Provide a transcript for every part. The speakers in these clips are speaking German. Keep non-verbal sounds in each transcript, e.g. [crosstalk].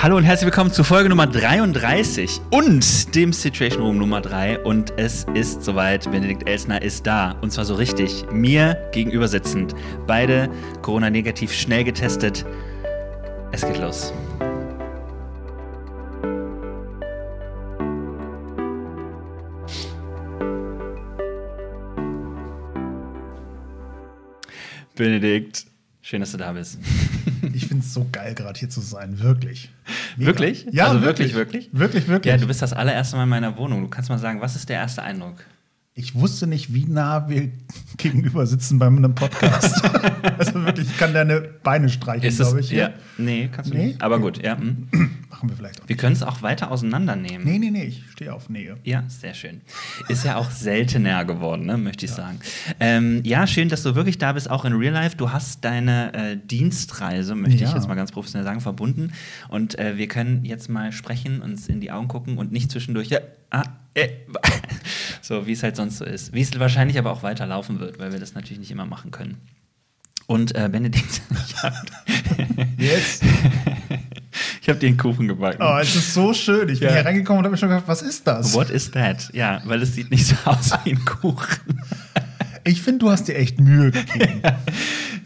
Hallo und herzlich willkommen zu Folge Nummer 33 und dem Situation Room Nummer 3. Und es ist soweit, Benedikt Elsner ist da. Und zwar so richtig, mir gegenüber sitzend. Beide Corona-negativ schnell getestet. Es geht los. Benedikt, schön, dass du da bist. [laughs] Ich finde es so geil, gerade hier zu sein. Wirklich. Mega. Wirklich? Ja, also wirklich, wirklich, wirklich. Wirklich, wirklich. Ja, du bist das allererste Mal in meiner Wohnung. Du kannst mal sagen, was ist der erste Eindruck? Ich wusste nicht, wie nah wir [laughs] gegenüber sitzen bei einem Podcast. [laughs] also wirklich, ich kann deine Beine streichen, glaube ich. Ja, nee, kannst du Nee? nicht. Aber gut, ja. Machen wir vielleicht auch. Wir können es auch weiter auseinandernehmen. Nee, nee, nee, ich stehe auf Nähe. Ja, sehr schön. Ist ja auch seltener geworden, ne, möchte ich sagen. Ähm, ja, schön, dass du wirklich da bist, auch in Real Life. Du hast deine äh, Dienstreise, möchte ich Ja. jetzt mal ganz professionell sagen, verbunden. Und äh, wir können jetzt mal sprechen, uns in die Augen gucken und nicht zwischendurch, ja, ah, äh, [laughs] so wie es halt sonst so ist. Wie es wahrscheinlich aber auch weiterlaufen wird, weil wir das natürlich nicht immer machen können. Und äh, Benedikt, [laughs] ich Jetzt. [laughs] ich hab dir einen Kuchen gebacken. Oh, es ist so schön. Ich bin Ja. hier reingekommen und habe mir schon gedacht, was ist das? What is that? Ja, weil es sieht nicht so aus wie ein Kuchen. Ich finde, du hast dir echt Mühe [laughs] gegeben.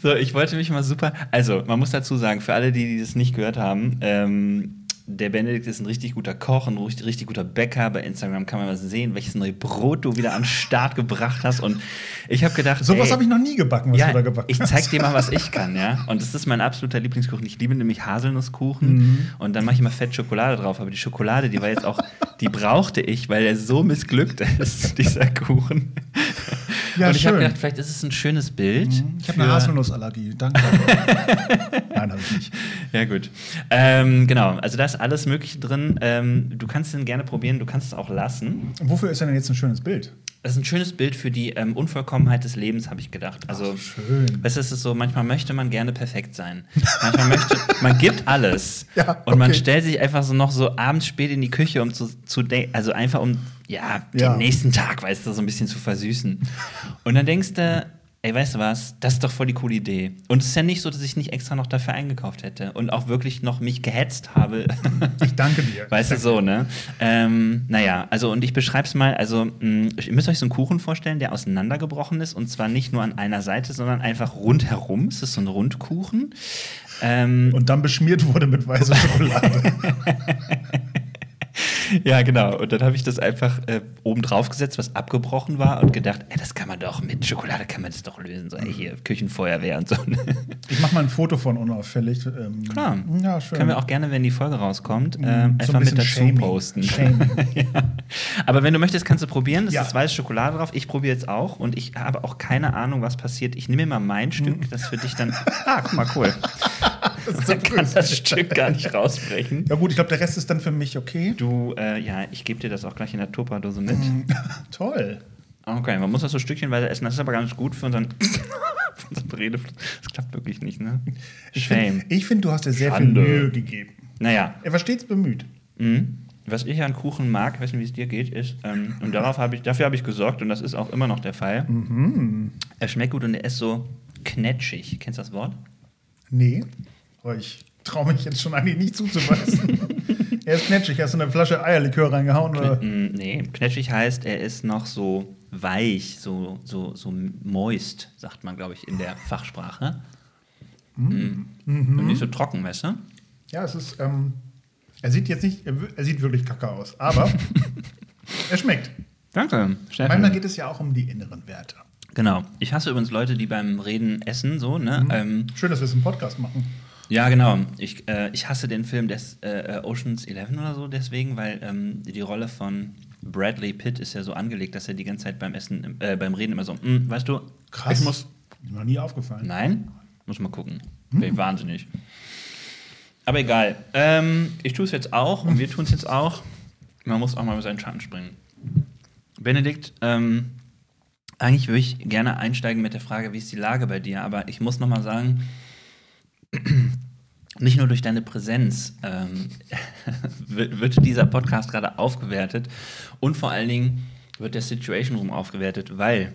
So, ich wollte mich mal super. Also, man muss dazu sagen, für alle, die, die das nicht gehört haben, ähm, der Benedikt ist ein richtig guter Koch, ein richtig, richtig guter Bäcker. Bei Instagram kann man mal sehen, welches neue Brot du wieder an den Start gebracht hast. Und ich habe gedacht, Sowas habe ich noch nie gebacken, was ja, du da gebacken ich hast. zeig dir mal, was [laughs] ich kann, ja. Und das ist mein absoluter Lieblingskuchen. Ich liebe nämlich Haselnusskuchen. Mhm. Und dann mache ich immer Fett Schokolade drauf. Aber die Schokolade, die war jetzt auch, die brauchte ich, weil der so missglückt [laughs] ist, dieser Kuchen. Ja, und ich habe gedacht, vielleicht ist es ein schönes Bild. Ich habe eine Haselnussallergie. Danke. [laughs] Nein, habe ich nicht. Ja, gut. Ähm, genau, also da ist alles Mögliche drin. Ähm, du kannst den gerne probieren, du kannst es auch lassen. Und wofür ist denn jetzt ein schönes Bild? Das ist ein schönes Bild für die ähm, Unvollkommenheit des Lebens, habe ich gedacht. Also, Ach, schön. weißt du, es ist so, manchmal möchte man gerne perfekt sein. Manchmal möchte, man gibt alles. [laughs] Ja, Und man okay. stellt sich einfach so noch so abends spät in die Küche, um zu, zu also einfach um, ja, den Ja. nächsten Tag, weißt du, so ein bisschen zu versüßen. Und dann denkst du, ey, weißt du was, das ist doch voll die coole Idee. Und es ist ja nicht so, dass ich nicht extra noch dafür eingekauft hätte und auch wirklich noch mich gehetzt habe. [laughs] Ich danke dir. [laughs] Weißt du, so, ne? Ähm, naja, also und ich beschreib's mal, also mh, ihr müsst euch so einen Kuchen vorstellen, der auseinandergebrochen ist und zwar nicht nur an einer Seite, sondern einfach rundherum. Es ist so ein Rundkuchen. Ähm, Und dann beschmiert wurde mit weißer [laughs] Schokolade. [laughs] ja, genau. Und dann habe ich das einfach äh, oben drauf gesetzt, was abgebrochen war und gedacht, ey, das kann man doch, mit Schokolade kann man das doch lösen. So, ey, hier, Küchenfeuerwehr und so. [laughs] Ich mache mal ein Foto von unauffällig. Ähm, Klar. Ja, schön. Können wir auch gerne, wenn die Folge rauskommt, Mm, ähm, so einfach ein mit dazu Shaming. posten. Shaming. [laughs] ja. Aber wenn du möchtest, kannst du probieren. Das Ja. ist weiße Schokolade drauf. Ich probiere jetzt auch und ich habe auch keine Ahnung, was passiert. Ich nehme mir mal mein. Stück, das für dich dann. Ah, guck mal, cool. Man kann das Stück gar nicht rausbrechen. Ja gut, ich glaube, der Rest ist dann für mich okay. Du, äh, ja, ich gebe dir das auch gleich in der Tupperdose mit. [laughs] Toll. Okay, man muss das so stückchenweise essen. Das ist aber ganz gut für unseren, [laughs] für unseren Redefluss. Das klappt wirklich nicht, ne? Ich Shame. finde, ich find, du hast dir sehr Schande. viel Mühe gegeben. Naja, Er war stets bemüht. Mhm. Was ich an Kuchen mag, weiß nicht, wie es dir geht, ist, ähm, und darauf hab ich, dafür habe ich gesorgt, und das ist auch immer noch der Fall. Er schmeckt gut und er ist so knetschig. Kennst du das Wort? Nee, aber ich traue mich jetzt schon eigentlich nicht zuzubeißen. [laughs] er ist knetschig. Hast du eine Flasche Eierlikör reingehauen? Oder? Mm, nee, knetschig heißt, er ist noch so weich, so, so, so moist, sagt man, glaube ich, in der Fachsprache. Mhm. Und nicht so trocken, weißt du? Ja, es ist. Ähm, er sieht jetzt nicht. Er, sieht wirklich kacke aus. Aber [laughs] er schmeckt. Danke. Manchmal geht es ja auch um die inneren Werte. Genau. Ich hasse übrigens Leute, die beim Reden essen, so, ne? Ähm, Schön, dass wir es im Podcast machen. Ja, genau. Ich, äh, ich hasse den Film des äh, Oceans 11 oder so deswegen, weil ähm, die Rolle von Bradley Pitt ist ja so angelegt, dass er die ganze Zeit beim Essen, äh, beim Reden immer so, "Mm, weißt du, Krass. ich muss. Noch nie aufgefallen. Nein? Muss mal gucken. Bin ich wahnsinnig. Aber egal. Ähm, ich tue es jetzt auch und wir tun es jetzt auch. Man muss auch mal über seinen Schatten springen. Benedikt, ähm, eigentlich würde ich gerne einsteigen mit der Frage, wie ist die Lage bei dir? Aber ich muss noch mal sagen, [clears throat] nicht nur durch deine Präsenz ähm, [laughs] wird, dieser Podcast gerade aufgewertet und vor allen Dingen wird der Situation Room aufgewertet, weil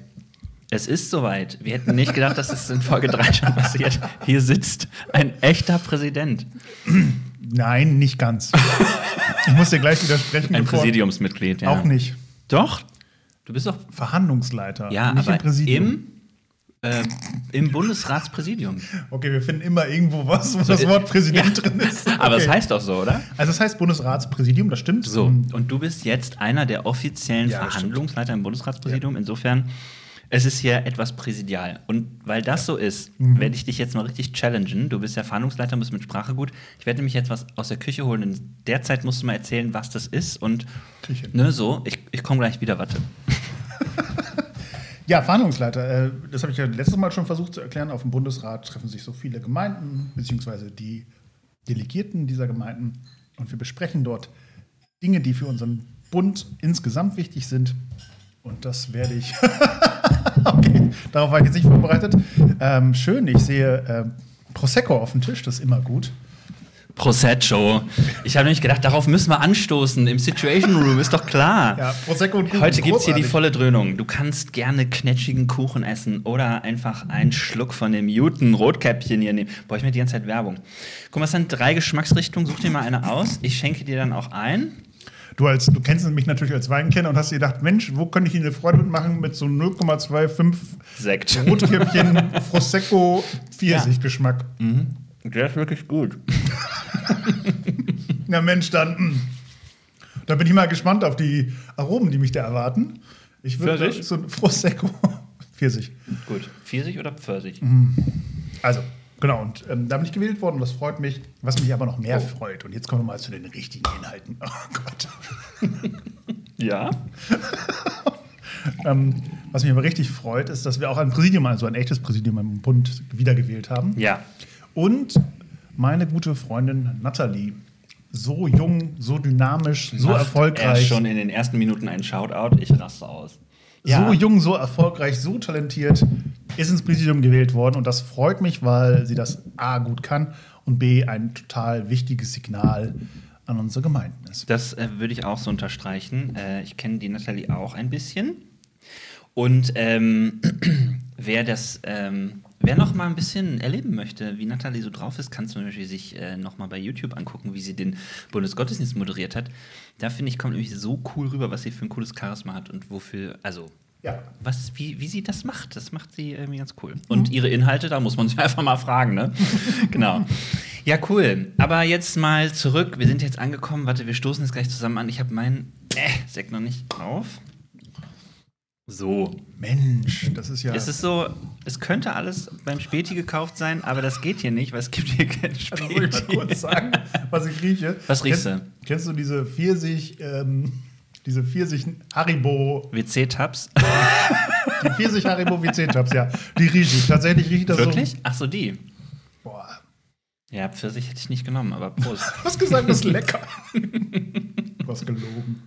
es ist soweit. Wir hätten nicht gedacht, dass es in Folge 3 schon passiert. Hier sitzt ein echter Präsident. [clears throat] Nein, nicht ganz. ich muss dir gleich widersprechen. Ein Präsidiumsmitglied, ja. Auch nicht. Doch. Du bist doch. Verhandlungsleiter. Ja, nicht aber im Präsidium. im, äh, im Bundesratspräsidium. Okay, wir finden immer irgendwo was, wo das Wort Präsident drin ist. [laughs] Aber es Okay. heißt doch so, oder? Also es heißt Bundesratspräsidium, das stimmt. So, Und und du bist jetzt einer der offiziellen Ja, das Verhandlungsleiter im Bundesratspräsidium. Insofern, es ist hier etwas präsidial. Und weil das so ist, Mhm. werde ich dich jetzt mal richtig challengen. Du bist ja Verhandlungsleiter, bist mit Sprache gut. Ich werde nämlich jetzt was aus der Küche holen. In der Zeit musst du mal erzählen, was das ist. Und Küche. ne, so, ich, ich komme gleich wieder, warte. [laughs] Ja, Verhandlungsleiter. Äh, das habe ich ja letztes Mal schon versucht zu erklären. Auf dem Bundesrat treffen sich so viele Gemeinden, beziehungsweise die Delegierten dieser Gemeinden. Und wir besprechen dort Dinge, die für unseren Bund insgesamt wichtig sind. Und das werde ich. [laughs] okay, darauf war ich jetzt nicht vorbereitet. Ähm, schön, ich sehe äh, Prosecco auf dem Tisch, das ist immer gut. Prosecco. Ich habe nämlich gedacht, darauf müssen wir anstoßen im Situation Room, ist doch klar. Ja, Prosecco und Kuchen. Heute gibt es hier die volle Dröhnung. Du kannst gerne knetschigen Kuchen essen oder einfach einen Schluck von dem Newton Rotkäppchen hier nehmen. Boah, ich mir die ganze Zeit Werbung. Guck mal, es sind drei Geschmacksrichtungen. Such dir mal eine aus. Ich schenke dir dann auch ein. Du, als, du kennst mich natürlich als Weinkenner und hast dir gedacht, Mensch, wo könnte ich Ihnen eine Freude mitmachen mit so 0,25 Sekt. Rotkäppchen [laughs] Prosecco Pfirsich-Geschmack. Der ist wirklich gut. [laughs] [laughs] Na Mensch, dann. mm. Da bin ich mal gespannt auf die Aromen, die mich da erwarten. Ich würde Pfirsich? so ein Prosecco [laughs] Pfirsich. Gut. Pfirsich oder Pfirsich? Also, genau, und ähm, da bin ich gewählt worden das freut mich. Was mich aber noch mehr Oh. freut, und jetzt kommen wir mal zu den richtigen Inhalten. [laughs] Oh Gott. Ja. Ähm, was mich aber richtig freut, ist, dass wir auch ein Präsidium, also ein echtes Präsidium im Bund, wiedergewählt haben. Ja. Und meine gute Freundin Natalie, so jung, so dynamisch, so Macht Er erfolgreich. schon in den ersten Minuten ein Shoutout. Ich raste aus. So jung, so erfolgreich, so talentiert, ist ins Präsidium gewählt worden. Und das freut mich, weil sie das A gut kann und B ein total wichtiges Signal an unsere Gemeinden ist. Das äh, würde ich auch so unterstreichen. Äh, ich kenne die Nathalie auch ein bisschen. Und ähm, [clears throat] wer das, ähm, wer noch mal ein bisschen erleben möchte, wie Nathalie so drauf ist, kann zum Beispiel sich äh, noch mal bei YouTube angucken, wie sie den Bundesgottesdienst moderiert hat. Da finde ich, kommt nämlich so cool rüber, was sie für ein cooles Charisma hat und wofür, also Ja. was, wie, wie sie das macht. Das macht sie irgendwie ganz cool. Und ihre Inhalte, da muss man sich [laughs] einfach mal fragen, ne? [laughs] genau. Ja, cool. Aber jetzt mal zurück. Wir sind jetzt angekommen. Warte, wir stoßen jetzt gleich zusammen an. Ich habe meinen äh, Sekt noch nicht auf. So. Mensch, das ist ja. Es ist so, es könnte alles beim Späti gekauft sein, aber das geht hier nicht, weil es gibt hier kein also soll ich mal Späti. kurz sagen, was ich rieche. Was riechst Kennst- du? Kennst du diese Pfirsich, ähm, diese Pfirsich Haribo, WC-Tabs. die Pfirsich Haribo WC-Tabs, ja. Die rieche ich. Tatsächlich riecht das Wirklich? so. Ach so, die. Boah. Ja, Pfirsich hätte ich nicht genommen, aber Prost. Du hast gesagt, das ist lecker. [laughs] du hast gelogen.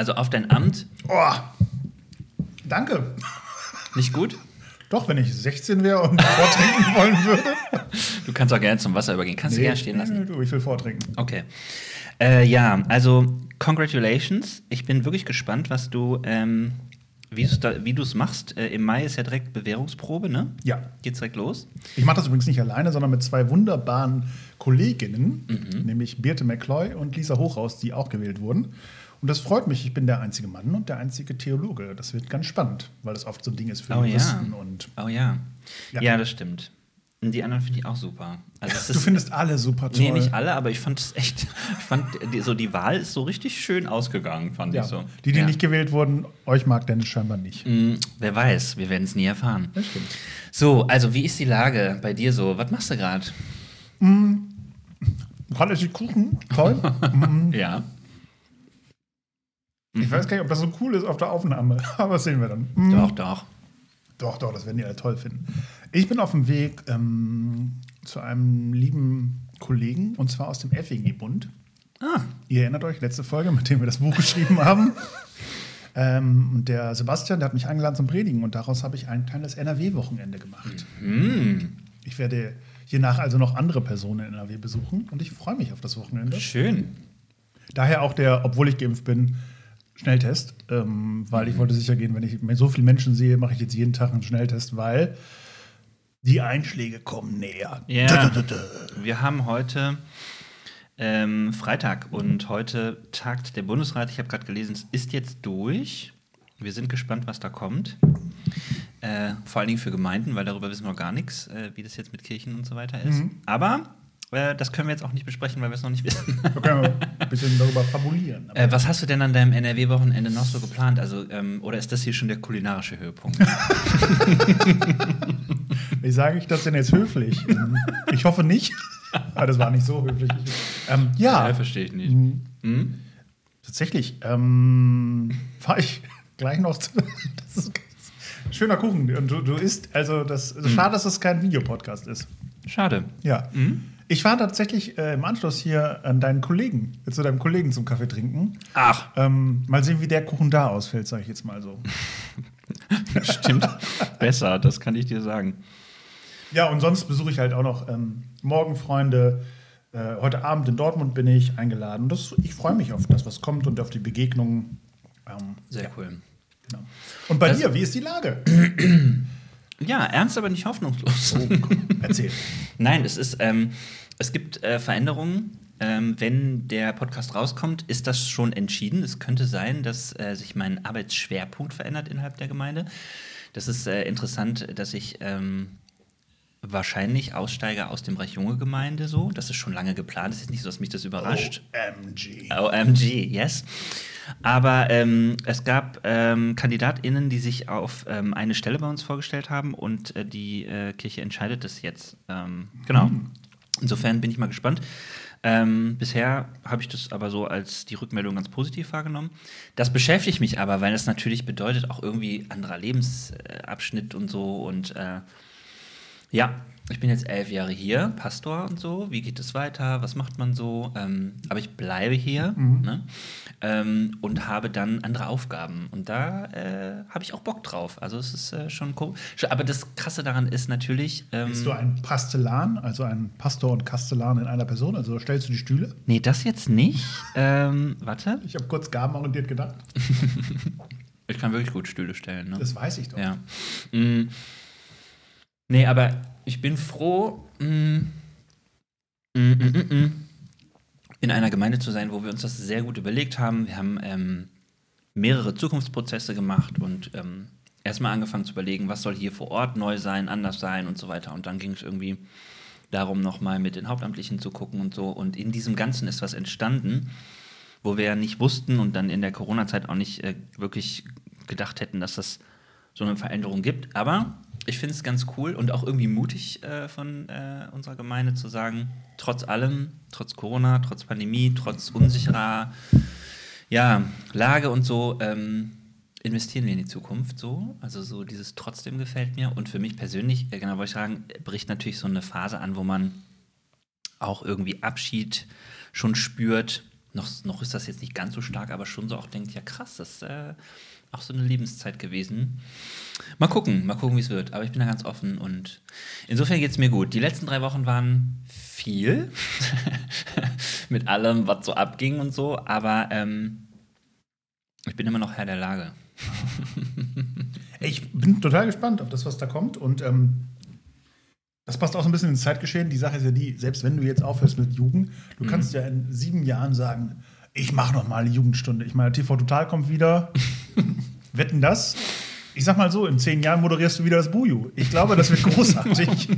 Also auf dein Amt, Oh. Danke. nicht gut? Doch, wenn ich 16 wäre und [laughs] vortrinken wollen würde. Du kannst auch gerne zum Wasser übergehen. Kannst du gerne stehen lassen. Nee, du, ich will vortrinken. Okay. Äh, ja, also congratulations. Ich bin wirklich gespannt, was du, ähm, wie du es machst. Äh, Im Mai ist ja direkt Bewährungsprobe, ne? Ja. Geht's direkt los? Ich mache das übrigens nicht alleine, sondern mit zwei wunderbaren Kolleginnen, Mhm. nämlich Birte McCloy und Lisa Hochhaus, die auch gewählt wurden. Und das freut mich. Ich bin der einzige Mann und der einzige Theologe. Das wird ganz spannend, weil das oft so ein Ding ist für Oh ja. Juristen. Und Oh ja. Ja. Ja, das stimmt. Und die anderen finde ich auch super. Also du ist, findest alle super toll. Nee, nicht alle, aber ich fand es echt, [laughs] ich fand die, so die Wahl ist so richtig schön ausgegangen, fand Ja. ich so. Die, die ja. nicht gewählt wurden, euch mag Dennis scheinbar nicht. Mm, wer weiß, wir werden es nie erfahren. Das stimmt. So, also wie ist die Lage bei dir so? Was machst du gerade? Gerade ist die Kuchen toll. [laughs] Ja. Ich weiß gar nicht, ob das so cool ist auf der Aufnahme, [laughs] aber das sehen wir dann. Doch, doch. Doch, doch, das werden die alle toll finden. Ich bin auf dem Weg ähm, zu einem lieben Kollegen, und zwar aus dem FEG-Bund. Ah, Ihr erinnert euch, letzte Folge, mit dem wir das Buch [laughs] geschrieben haben. Ähm, und der Sebastian, der hat mich eingeladen zum Predigen und daraus habe ich ein kleines NRW-Wochenende gemacht. hm, Ich werde hiernach also noch andere Personen in NRW besuchen und ich freue mich auf das Wochenende. schön. Daher auch der, obwohl ich geimpft bin, Schnelltest, ähm, weil ich wollte sicher gehen, wenn ich so viele Menschen sehe, mache ich jetzt jeden Tag einen Schnelltest, weil Die Einschläge kommen näher. Ja. Dö, dö, dö. Wir haben heute ähm, Freitag und heute tagt der Bundesrat. Ich habe gerade gelesen, es ist jetzt durch. Wir sind gespannt, was da kommt. Äh, vor allen Dingen für Gemeinden, weil darüber wissen wir noch gar nichts, äh, wie das jetzt mit Kirchen und so weiter ist. Aber äh, das können wir jetzt auch nicht besprechen, weil wir es noch nicht wissen. [laughs] Da können wir ein bisschen darüber fabulieren. Äh, was hast du denn an deinem NRW-Wochenende noch so geplant? Also, ähm, oder ist das hier schon der kulinarische Höhepunkt? [laughs] Wie sage ich das denn jetzt höflich? Ich hoffe nicht. Aber das war nicht so höflich. Ähm, ja, verstehe ich nicht. Mhm. Hm? tatsächlich. Ähm, Fahre ich [laughs] gleich noch zu. Das ist schöner Kuchen. Und du, du isst, also das also schade, dass das kein Videopodcast ist. Schade. Ja. Ich war tatsächlich äh, im Anschluss hier an deinen Kollegen, äh, zu deinem Kollegen zum Kaffee trinken. Ach, Ähm, mal sehen, wie der Kuchen da ausfällt, sage ich jetzt mal so. [laughs] stimmt. Besser, das kann ich dir sagen. Ja, und sonst besuche ich halt auch noch ähm, morgen Freunde. Äh, heute Abend in Dortmund bin ich eingeladen. Das, ich freue mich auf das, was kommt und auf die Begegnungen. Ähm, Sehr ja, cool. genau. Und bei Das- dir, wie ist die Lage? [clears throat] Ja, ernst, aber nicht hoffnungslos. Oh, komm, erzähl. [laughs] Nein, es ist, ähm, es gibt äh, Veränderungen. Ähm, wenn der Podcast rauskommt, ist das schon entschieden. Es könnte sein, dass äh, sich mein Arbeitsschwerpunkt verändert innerhalb der Gemeinde. Das ist äh, interessant, dass ich ähm, wahrscheinlich aussteige aus dem Reich Junge Gemeinde so. Das ist schon lange geplant. Es ist nicht so, dass mich das überrascht. OMG. OMG, yes. Aber ähm, es gab ähm, KandidatInnen, die sich auf ähm, eine Stelle bei uns vorgestellt haben und äh, die äh, Kirche entscheidet das jetzt. Ähm, genau. Insofern bin ich mal gespannt. Ähm, bisher habe ich das aber so als die Rückmeldung ganz positiv wahrgenommen. Das beschäftigt mich aber, weil es natürlich bedeutet auch irgendwie anderer Lebensabschnitt und so und äh, ja, ich bin jetzt elf Jahre hier, Pastor und so. Wie geht es weiter? Was macht man so? Ähm, aber ich bleibe hier ne? ähm, und habe dann andere Aufgaben. Und da äh, habe ich auch Bock drauf. Also es ist äh, schon cool. Aber das Krasse daran ist natürlich. Ähm, Bist du ein Pastellan, also ein Pastor und Kastellan in einer Person? Also stellst du die Stühle? nee, das jetzt nicht. ähm, warte. Ich habe kurz gabenorientiert gedacht. [laughs] Ich kann wirklich gut Stühle stellen. Ne? Das weiß ich doch. Ja. Mm. Nee, aber ich bin froh, mm, mm, mm, mm, mm, in einer Gemeinde zu sein, wo wir uns das sehr gut überlegt haben. Wir haben ähm, mehrere Zukunftsprozesse gemacht und ähm, erstmal angefangen zu überlegen, was soll hier vor Ort neu sein, anders sein und so weiter. Und dann ging es irgendwie darum, nochmal mit den Hauptamtlichen zu gucken und so. Und in diesem Ganzen ist was entstanden, wo wir ja nicht wussten und dann in der Corona-Zeit auch nicht äh, wirklich gedacht hätten, dass das so eine Veränderung gibt. Aber ich finde es ganz cool und auch irgendwie mutig äh, von äh, unserer Gemeinde zu sagen, trotz allem, trotz Corona, trotz Pandemie, trotz unsicherer ja, Lage und so, ähm, investieren wir in die Zukunft so. Also so dieses trotzdem gefällt mir. Und für mich persönlich, äh, genau wollte ich sagen, bricht natürlich so eine Phase an, wo man auch irgendwie Abschied schon spürt. Noch, noch ist das jetzt nicht ganz so stark, aber schon so auch denkt, ja krass, das äh, auch so eine Lebenszeit gewesen. Mal gucken, mal gucken, wie es wird. Aber ich bin da ganz offen und insofern geht es mir gut. Die letzten drei Wochen waren viel [laughs] mit allem, was so abging und so, aber ähm, ich bin immer noch Herr der Lage. [laughs] Ich bin total gespannt auf das, was da kommt. Und ähm, das passt auch so ein bisschen ins Zeitgeschehen. Die Sache ist ja die, selbst wenn du jetzt aufhörst mit Jugend, du kannst ja in sieben Jahren sagen, ich mache noch mal eine Jugendstunde. Ich meine, TV Total kommt wieder. [laughs] Wetten das? Ich sag mal so, in zehn Jahren moderierst du wieder das Buju. Ich glaube, das wird [laughs] großartig.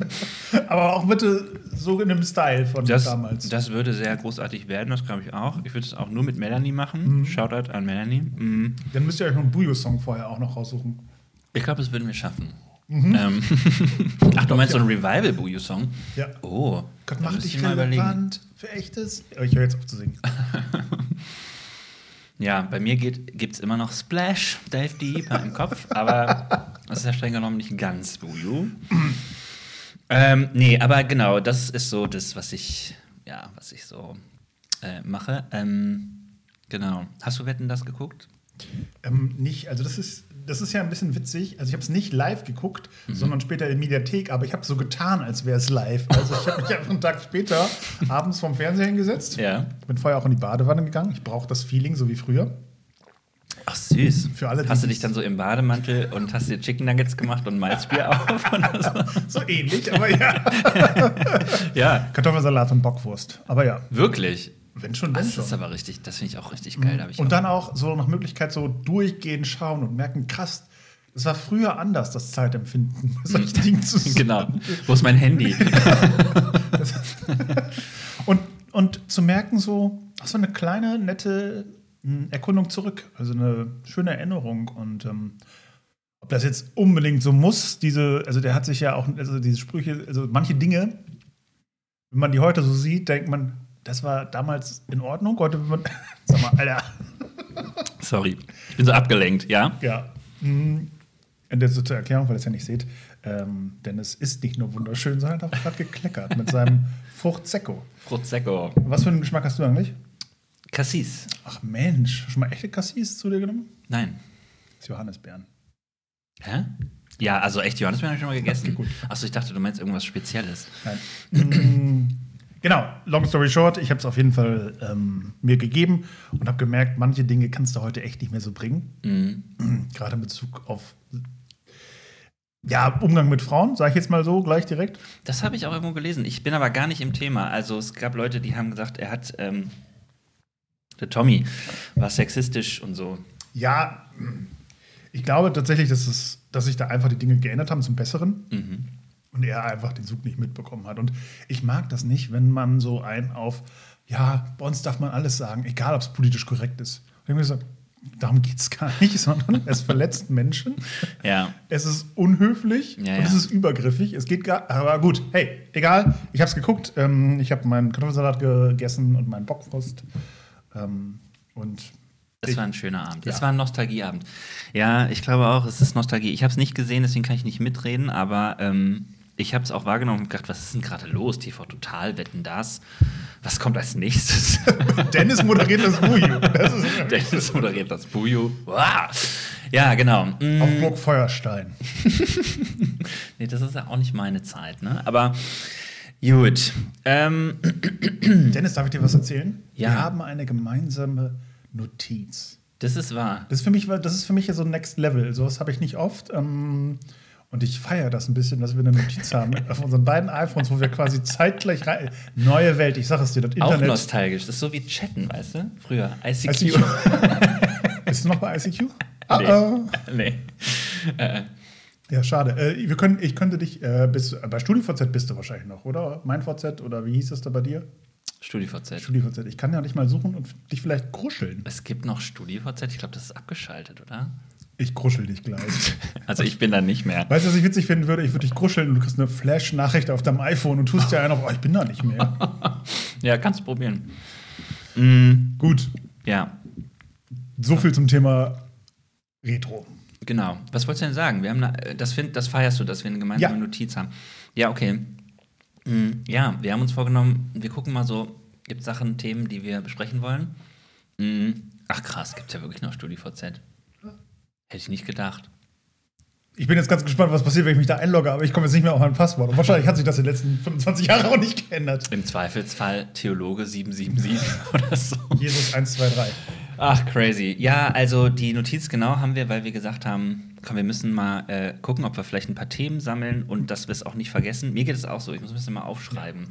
Aber auch bitte so in einem Style von Das, damals. das würde sehr großartig werden, das glaube ich auch. Ich würde es auch nur mit Melanie machen. Shoutout an Melanie. Mhm. Dann müsst ihr euch noch einen Buju-Song vorher auch noch raussuchen. Ich glaube, das würden wir schaffen. Ähm, [laughs] Ach, du meinst so einen Revival-Buju-Song? Ja. Oh. Gott, mach dich ich mal überlegen. relevant für echtes. Aber ich höre jetzt auf zu singen. [laughs] Ja, bei mir gibt es immer noch Splash, Dave Deeper im Kopf, aber das ist ja streng genommen nicht ganz Buju. ähm, nee, aber genau, das ist so das, was ich, ja, was ich so äh, mache. Ähm, genau. Hast du Wetten das geguckt? Ähm, nicht, also das ist, das ist ja ein bisschen witzig. Also ich habe es nicht live geguckt, sondern später in Mediathek, aber ich habe so getan, als wäre es live. Also ich habe mich [laughs] einfach einen Tag später abends vorm Fernseher hingesetzt. Ja. Bin vorher auch in die Badewanne gegangen. Ich brauche das Feeling, so wie früher. Ach süß. Für alle, hast du dich dann so im Bademantel und hast dir Chicken Nuggets gemacht und Malzbier auf so? [laughs] So ähnlich, aber ja. [laughs] Ja, Kartoffelsalat und Bockwurst. Aber ja, wirklich. Wenn schon, wenn Das schon. ist aber richtig, das finde ich auch richtig geil. Ich Und auch- dann auch so nach Möglichkeit so durchgehend schauen und merken, krass, das war früher anders, das Zeitempfinden. bei solchen Dingen zu. [laughs] Genau. Wo ist mein Handy? [laughs] Und, und zu merken, so, ach, so eine kleine, nette mh, Erkundung zurück. Also eine schöne Erinnerung. Und ähm, ob das jetzt unbedingt so muss, diese, also der hat sich ja auch, also diese Sprüche, also manche Dinge, wenn man die heute so sieht, denkt man, das war damals in Ordnung. Heute, wenn man, [laughs] sag mal, Alter, Sorry. Ich bin so abgelenkt, ja? ja. Mhm. Und das so zur Erklärung, weil ihr es ja nicht seht, ähm, denn es ist nicht nur wunderschön, sondern hat auch gerade gekleckert mit seinem Frucht-Secco. Prosecco. Was für einen Geschmack hast du eigentlich? Cassis. Ach Mensch, schon mal echte Cassis zu dir genommen? Nein. Das Johannisbeeren. Hä? Ja, also echt Johannisbeeren habe ich schon mal gegessen. Okay, gut. Achso, ich dachte, du meinst irgendwas Spezielles. Nein. [clears throat] genau, long story short, ich habe es auf jeden Fall ähm, mir gegeben und habe gemerkt, manche Dinge kannst du heute echt nicht mehr so bringen. Mhm. [clears throat] Gerade in Bezug auf ja, Umgang mit Frauen, sage ich jetzt mal so, gleich direkt. Das habe ich auch irgendwo gelesen. Ich bin aber gar nicht im Thema. Also es gab Leute, die haben gesagt, er hat, ähm, der Tommy war sexistisch und so. Ja, ich glaube tatsächlich, dass, es, dass sich da einfach die Dinge geändert haben zum Besseren. Mhm. Und er einfach den Zug nicht mitbekommen hat. Und ich mag das nicht, wenn man so einen auf, ja, bei uns darf man alles sagen, egal ob es politisch korrekt ist. Und ich habe mir gesagt, darum geht es gar [laughs] nicht, sondern es verletzt Menschen, Ja. es ist unhöflich Ja, und es ja. ist übergriffig. Es geht gar, aber gut, hey, egal, ich habe es geguckt, ähm, ich habe meinen Kartoffelsalat gegessen und meinen Bockwurst. Ähm, und Das war ein schöner Abend. Das Ja. war ein Nostalgieabend. Ja, ich glaube auch, es ist Nostalgie. Ich habe es nicht gesehen, deswegen kann ich nicht mitreden, aber ähm, ich habe es auch wahrgenommen und gedacht, was ist denn gerade los? TV Total, wetten das? Was kommt als nächstes? [laughs] Dennis moderiert das Buju. Das [laughs] Dennis moderiert das Buju. Wow. Ja, genau. Mm, auf Burg Feuerstein. [laughs] nee, das ist ja auch nicht meine Zeit, ne? Aber gut. Ähm, [clears throat] Dennis, darf ich dir was erzählen? Ja. Wir haben eine gemeinsame Notiz. das ist wahr. Das ist für mich, das ist für mich ja so Next Level. Sowas habe ich nicht oft. Ähm, und ich feiere das ein bisschen, dass wir eine Notiz haben auf unseren beiden iPhones, wo wir quasi zeitgleich rein. Neue Welt, ich sage es dir, das Auch Internet. nostalgisch. Das ist so wie Chatten, weißt du? Früher. ICQ. ICQ. [laughs] Bist du noch bei ICQ? Ah, Nee. ah. nee. Ja, schade. Äh, wir können, ich könnte dich, äh, bis, bei StudiVZ bist du wahrscheinlich noch, oder? Mein VZ oder wie hieß es da bei dir? StudiVZ. StudiVZ. Ich kann ja nicht mal suchen und dich vielleicht kruscheln. Es gibt noch StudiVZ, ich glaube, das ist abgeschaltet, oder? Ich kruschel dich gleich. [laughs] Also ich bin da nicht mehr. Weißt du, was ich witzig finden würde? Ich würde dich kruscheln und du kriegst eine Flash-Nachricht auf deinem iPhone und tust dir einen auf, oh, ich bin da nicht mehr. [laughs] Ja, kannst du probieren. Mm, Gut, ja, so viel zum Thema Retro. genau. Was wolltest du denn sagen? Wir haben eine, das, find, das feierst du, dass wir eine gemeinsame Ja. Notiz haben. Ja, okay. Mm, ja, wir haben uns vorgenommen, wir gucken mal so, gibt es Sachen, Themen, die wir besprechen wollen? Mm, ach krass, gibt es ja wirklich noch StudiVZ. Hätte ich nicht gedacht. Ich bin jetzt ganz gespannt, was passiert, wenn ich mich da einlogge, aber ich komme jetzt nicht mehr auf mein Passwort. Und wahrscheinlich hat sich das in den letzten 25 Jahren auch nicht geändert. Im Zweifelsfall Theologe 777 [laughs] oder so. Jesus 1, 2, 3. Ach, crazy. Ja, also die Notiz genau haben wir, weil wir gesagt haben, komm, wir müssen mal äh, gucken, ob wir vielleicht ein paar Themen sammeln und dass wir es auch nicht vergessen. Mir geht es auch so, ich muss ein bisschen mal aufschreiben.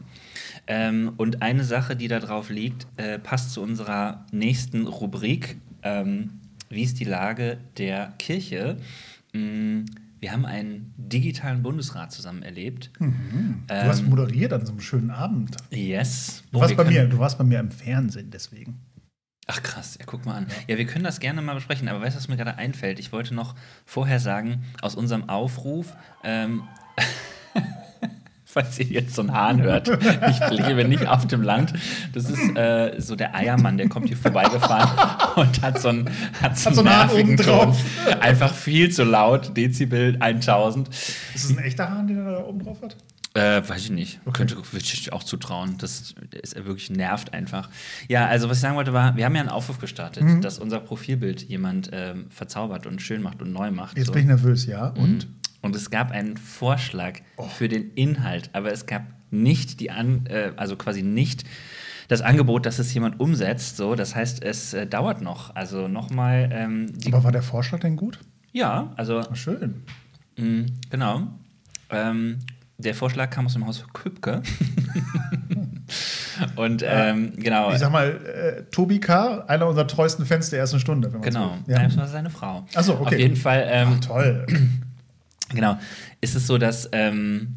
Ähm, und eine Sache, die da drauf liegt, äh, passt zu unserer nächsten Rubrik. Ähm, wie ist die Lage der Kirche? Mm, wir haben einen digitalen Bundesrat zusammen erlebt. Du hast Ähm, moderiert an so einem schönen Abend. Yes. Du warst bei mir, du warst bei mir im Fernsehen, deswegen. Ach krass, ja, guck mal an. Ja, wir können das gerne mal besprechen, aber weißt du, was mir gerade einfällt? Ich wollte noch vorher sagen, aus unserem Aufruf, ähm, [laughs] falls ihr jetzt so einen Hahn hört, ich lebe nicht auf dem Land, das ist äh, so der Eiermann, der kommt hier vorbeigefahren [laughs] und hat so einen, hat so so einen Hahn nervigen. Ton. Einfach viel zu laut, Dezibel 1000. Ist das ein echter Hahn, den er da oben drauf hat? Äh, weiß ich nicht. Könnte würde ich auch zutrauen. Das ist er wirklich nervt einfach. Ja, also was ich sagen wollte war, wir haben ja einen Aufruf gestartet, Mhm. dass unser Profilbild jemand ähm, verzaubert und schön macht und neu macht. Jetzt so. bin ich nervös, ja. Und? Und es gab einen Vorschlag Oh. für den Inhalt, aber es gab nicht die an, äh, also quasi nicht das Angebot, dass es jemand umsetzt. So, das heißt, es äh, dauert noch. Also nochmal. Ähm, Aber war der Vorschlag denn gut? ja, also Ah, schön. mh, genau. Ähm, der Vorschlag kam aus dem Haus Kübke. [laughs] Und ähm, genau. Ich sag mal, äh, Tobi K., einer unserer treuesten Fans der ersten Stunde. Genau. Ja. das war seine Frau. Ach so, okay. Auf jeden Fall, ähm, Ach, toll. [clears throat] genau, ist es so, dass, ähm,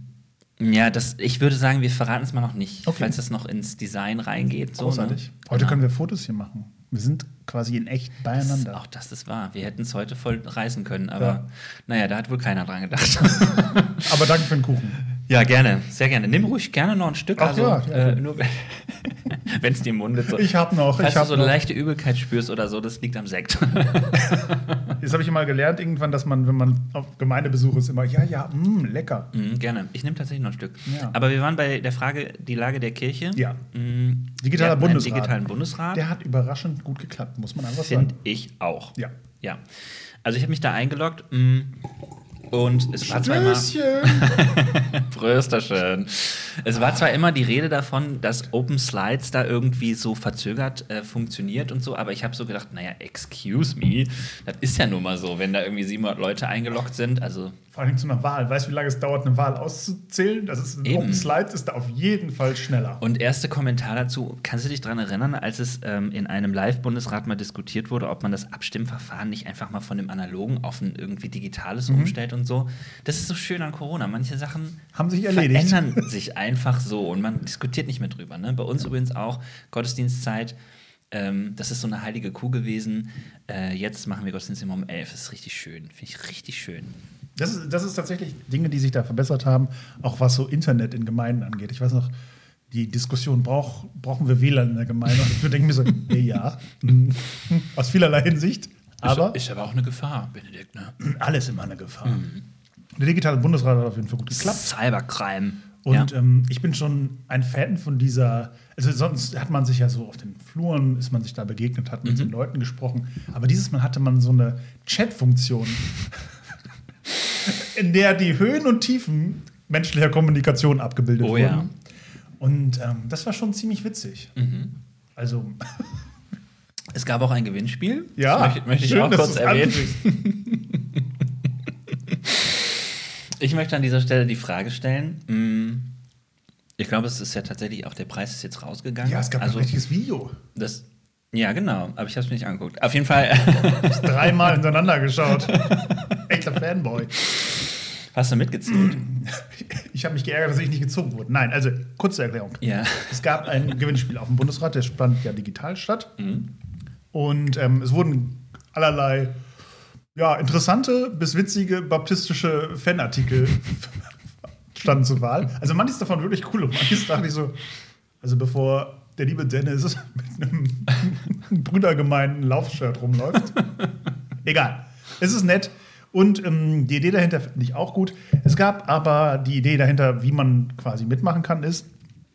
ja, das, ich würde sagen, wir verraten es mal noch nicht, Okay. falls das noch ins Design reingeht. So, Großartig. Ne? Heute Genau. können wir Fotos hier machen. Wir sind quasi in echt beieinander. Auch das ist wahr. Wir hätten es heute voll reißen können, aber Ja. naja, da hat wohl keiner dran gedacht. [laughs] Aber danke für den Kuchen. Ja, gerne, sehr gerne. Nimm ruhig gerne noch ein Stück. Ach also, ja, ja, äh, nur [laughs] wenn es dir im Munde so. Ich hab noch, Falls ich du hab so eine noch. leichte Übelkeit spürst oder so, das liegt am Sekt. [laughs] Jetzt habe ich mal gelernt, irgendwann, dass man, wenn man auf Gemeindebesuch ist, immer, ja, ja, mh, lecker. Mhm, gerne. Ich nehme tatsächlich noch ein Stück. Ja. Aber wir waren bei der Frage, die Lage der Kirche. Ja. Mhm. Digitaler Bundesrat. digitalen Bundesrat. Der hat überraschend gut geklappt, muss man einfach Finde sagen. ich auch. Ja. Ja. Also ich habe mich da eingeloggt mh, und es war zwar immer. Prösterchen. [laughs] Es war zwar immer die Rede davon, dass Open Slides da irgendwie so verzögert äh, funktioniert und so, aber ich habe so gedacht, naja, excuse me, das ist ja nun mal so, wenn da irgendwie 700 Leute eingeloggt sind. Also Vor allem zu einer Wahl. Weißt du, wie lange es dauert, eine Wahl auszuzählen? Das ist in Eben. Open Slides ist da auf jeden Fall schneller. Und erste Kommentar dazu, kannst du dich daran erinnern, als es ähm, in einem Live-Bundesrat mal diskutiert wurde, ob man das Abstimmverfahren nicht einfach mal von dem analogen auf ein irgendwie digitales Mhm. umstellt und so? Das ist so schön an Corona. Manche Sachen Haben sich erledigt. verändern sich einfach so und man diskutiert nicht mehr drüber. Ne? Bei uns übrigens auch Gottesdienstzeit. Ähm, das ist so eine heilige Kuh gewesen. Äh, jetzt machen wir Gottesdienst immer um 11. Das ist richtig schön. Finde ich richtig schön. Das ist, das ist tatsächlich Dinge, die sich da verbessert haben, auch was so Internet in Gemeinden angeht. Ich weiß noch, die Diskussion, brauch, brauchen wir WLAN in der Gemeinde? Und ich denke mir so, [laughs] ja, mm, aus vielerlei Hinsicht. Aber ist, ist aber auch eine Gefahr, Benedikt. Ne? [clears throat] alles immer eine Gefahr. Der digitale Bundesrat hat auf jeden Fall gut geklappt. Cybercrime. Und ja. ähm, ich bin schon ein Fan von dieser, also sonst hat man sich ja so auf den Fluren, ist man sich da begegnet, hat mit Mhm. den Leuten gesprochen. Aber dieses Mal hatte man so eine Chat-Funktion, [laughs] in der die Höhen und Tiefen menschlicher Kommunikation abgebildet Oh wurden. ja. Und ähm, das war schon ziemlich witzig. Mhm. Also, Es gab auch ein Gewinnspiel. ja, Das möchte, möchte ich schön, auch dass kurz erwähnen. [laughs] Ich möchte an dieser Stelle die Frage stellen. mm, Ich glaube, es ist ja tatsächlich auch der Preis ist jetzt rausgegangen. Ja, es gab also ein richtiges Video. das. Ja, genau. Aber ich habe es mir nicht angeguckt. Auf jeden Fall [laughs] Dreimal [laughs] hintereinander geschaut. Echter Fanboy. hast du mitgezählt. Ich habe mich geärgert, dass ich nicht gezogen wurde. Nein, also kurze Erklärung. ja. Es gab ein Gewinnspiel auf dem Bundesrat, der fand ja digital statt. Mhm. Und ähm, es wurden allerlei ja, interessante bis witzige baptistische Fanartikel [laughs] standen zur Wahl. Also manches davon wirklich cool und manches dachte ich so, also bevor der liebe Dennis [laughs] mit einem [laughs] brüdergemeinten Laufshirt rumläuft. Egal. Es ist nett. Und ähm, die Idee dahinter finde ich auch gut. Es gab aber die Idee dahinter, wie man quasi mitmachen kann, ist,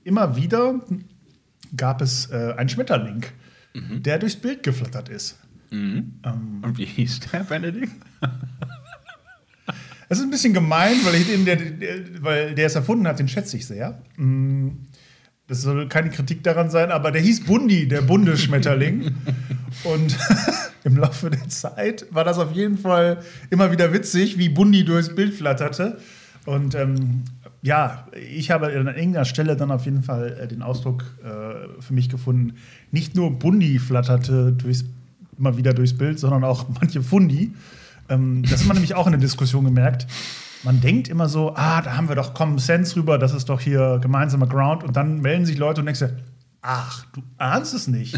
immer wieder gab es äh, einen Schmetterling, der durchs Bild geflattert ist. Mhm. Ähm, Und wie hieß der, Benedikt? [laughs] Es ist ein bisschen gemein, weil, ich den, der, der, weil der es erfunden hat, den schätze ich sehr. Mm, Das soll keine Kritik daran sein, aber der hieß Bundi, der Bundesschmetterling. [laughs] Und [laughs] im Laufe der Zeit war das auf jeden Fall immer wieder witzig, wie Bundi durchs Bild flatterte. Und ähm, ja, ich habe an irgendeiner Stelle dann auf jeden Fall äh, den Ausdruck äh, für mich gefunden, nicht nur Bundi flatterte durchs, immer wieder durchs Bild, sondern auch [laughs] manche Fundi. Ähm, das hat man nämlich auch in der Diskussion gemerkt. Man denkt immer so, ah, da haben wir doch Common Sense rüber, das ist doch hier gemeinsamer Ground. Und dann melden sich Leute und dir, ach, du ahnst es nicht.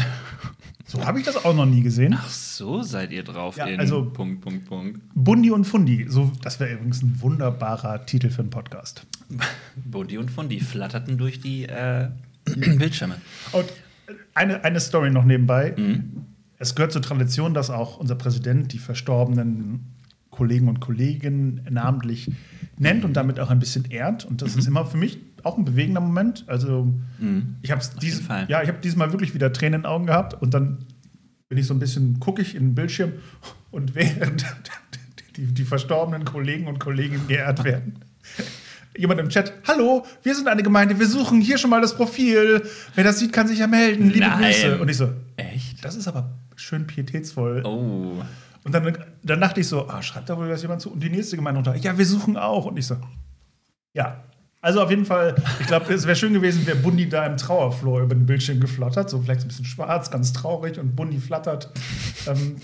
So habe ich das auch noch nie gesehen. Ach so, seid ihr drauf. Ja, also- Punkt, Punkt, Punkt. Bundi und Fundi, so, das wäre übrigens ein wunderbarer Titel für einen Podcast. [laughs] Bundi und Fundi flatterten durch die äh, [clears throat] Bildschirme. Und eine, eine Story noch nebenbei. Mhm. Es gehört zur Tradition, dass auch unser Präsident die verstorbenen Kollegen und Kolleginnen namentlich nennt und damit auch ein bisschen ehrt. Und das ist immer für mich auch ein bewegender Moment. Also ich habe Mhm. Fall. ja, ich habe dieses Mal wirklich wieder Tränen in den Augen gehabt und dann bin ich so ein bisschen, gucke ich in den Bildschirm [laughs] und während [laughs] die, die verstorbenen Kollegen und Kolleginnen geehrt werden, jemand im Chat, hallo, wir sind eine Gemeinde, wir suchen hier schon mal das Profil. Wer das sieht, kann sich ja melden. Liebe Nein. Grüße. Und ich so, Echt? das ist aber schön pietätsvoll. Oh. Und dann, dann dachte ich so, ah, schreibt da wohl was jemand zu? Und die nächste Gemeinde unter, ja, wir suchen auch. Und ich so, ja. Also auf jeden Fall, ich glaube, es wäre schön gewesen, wäre Bundi da im Trauerflor über den Bildschirm geflattert. So vielleicht ein bisschen schwarz, ganz traurig und Bundi flattert. ähm,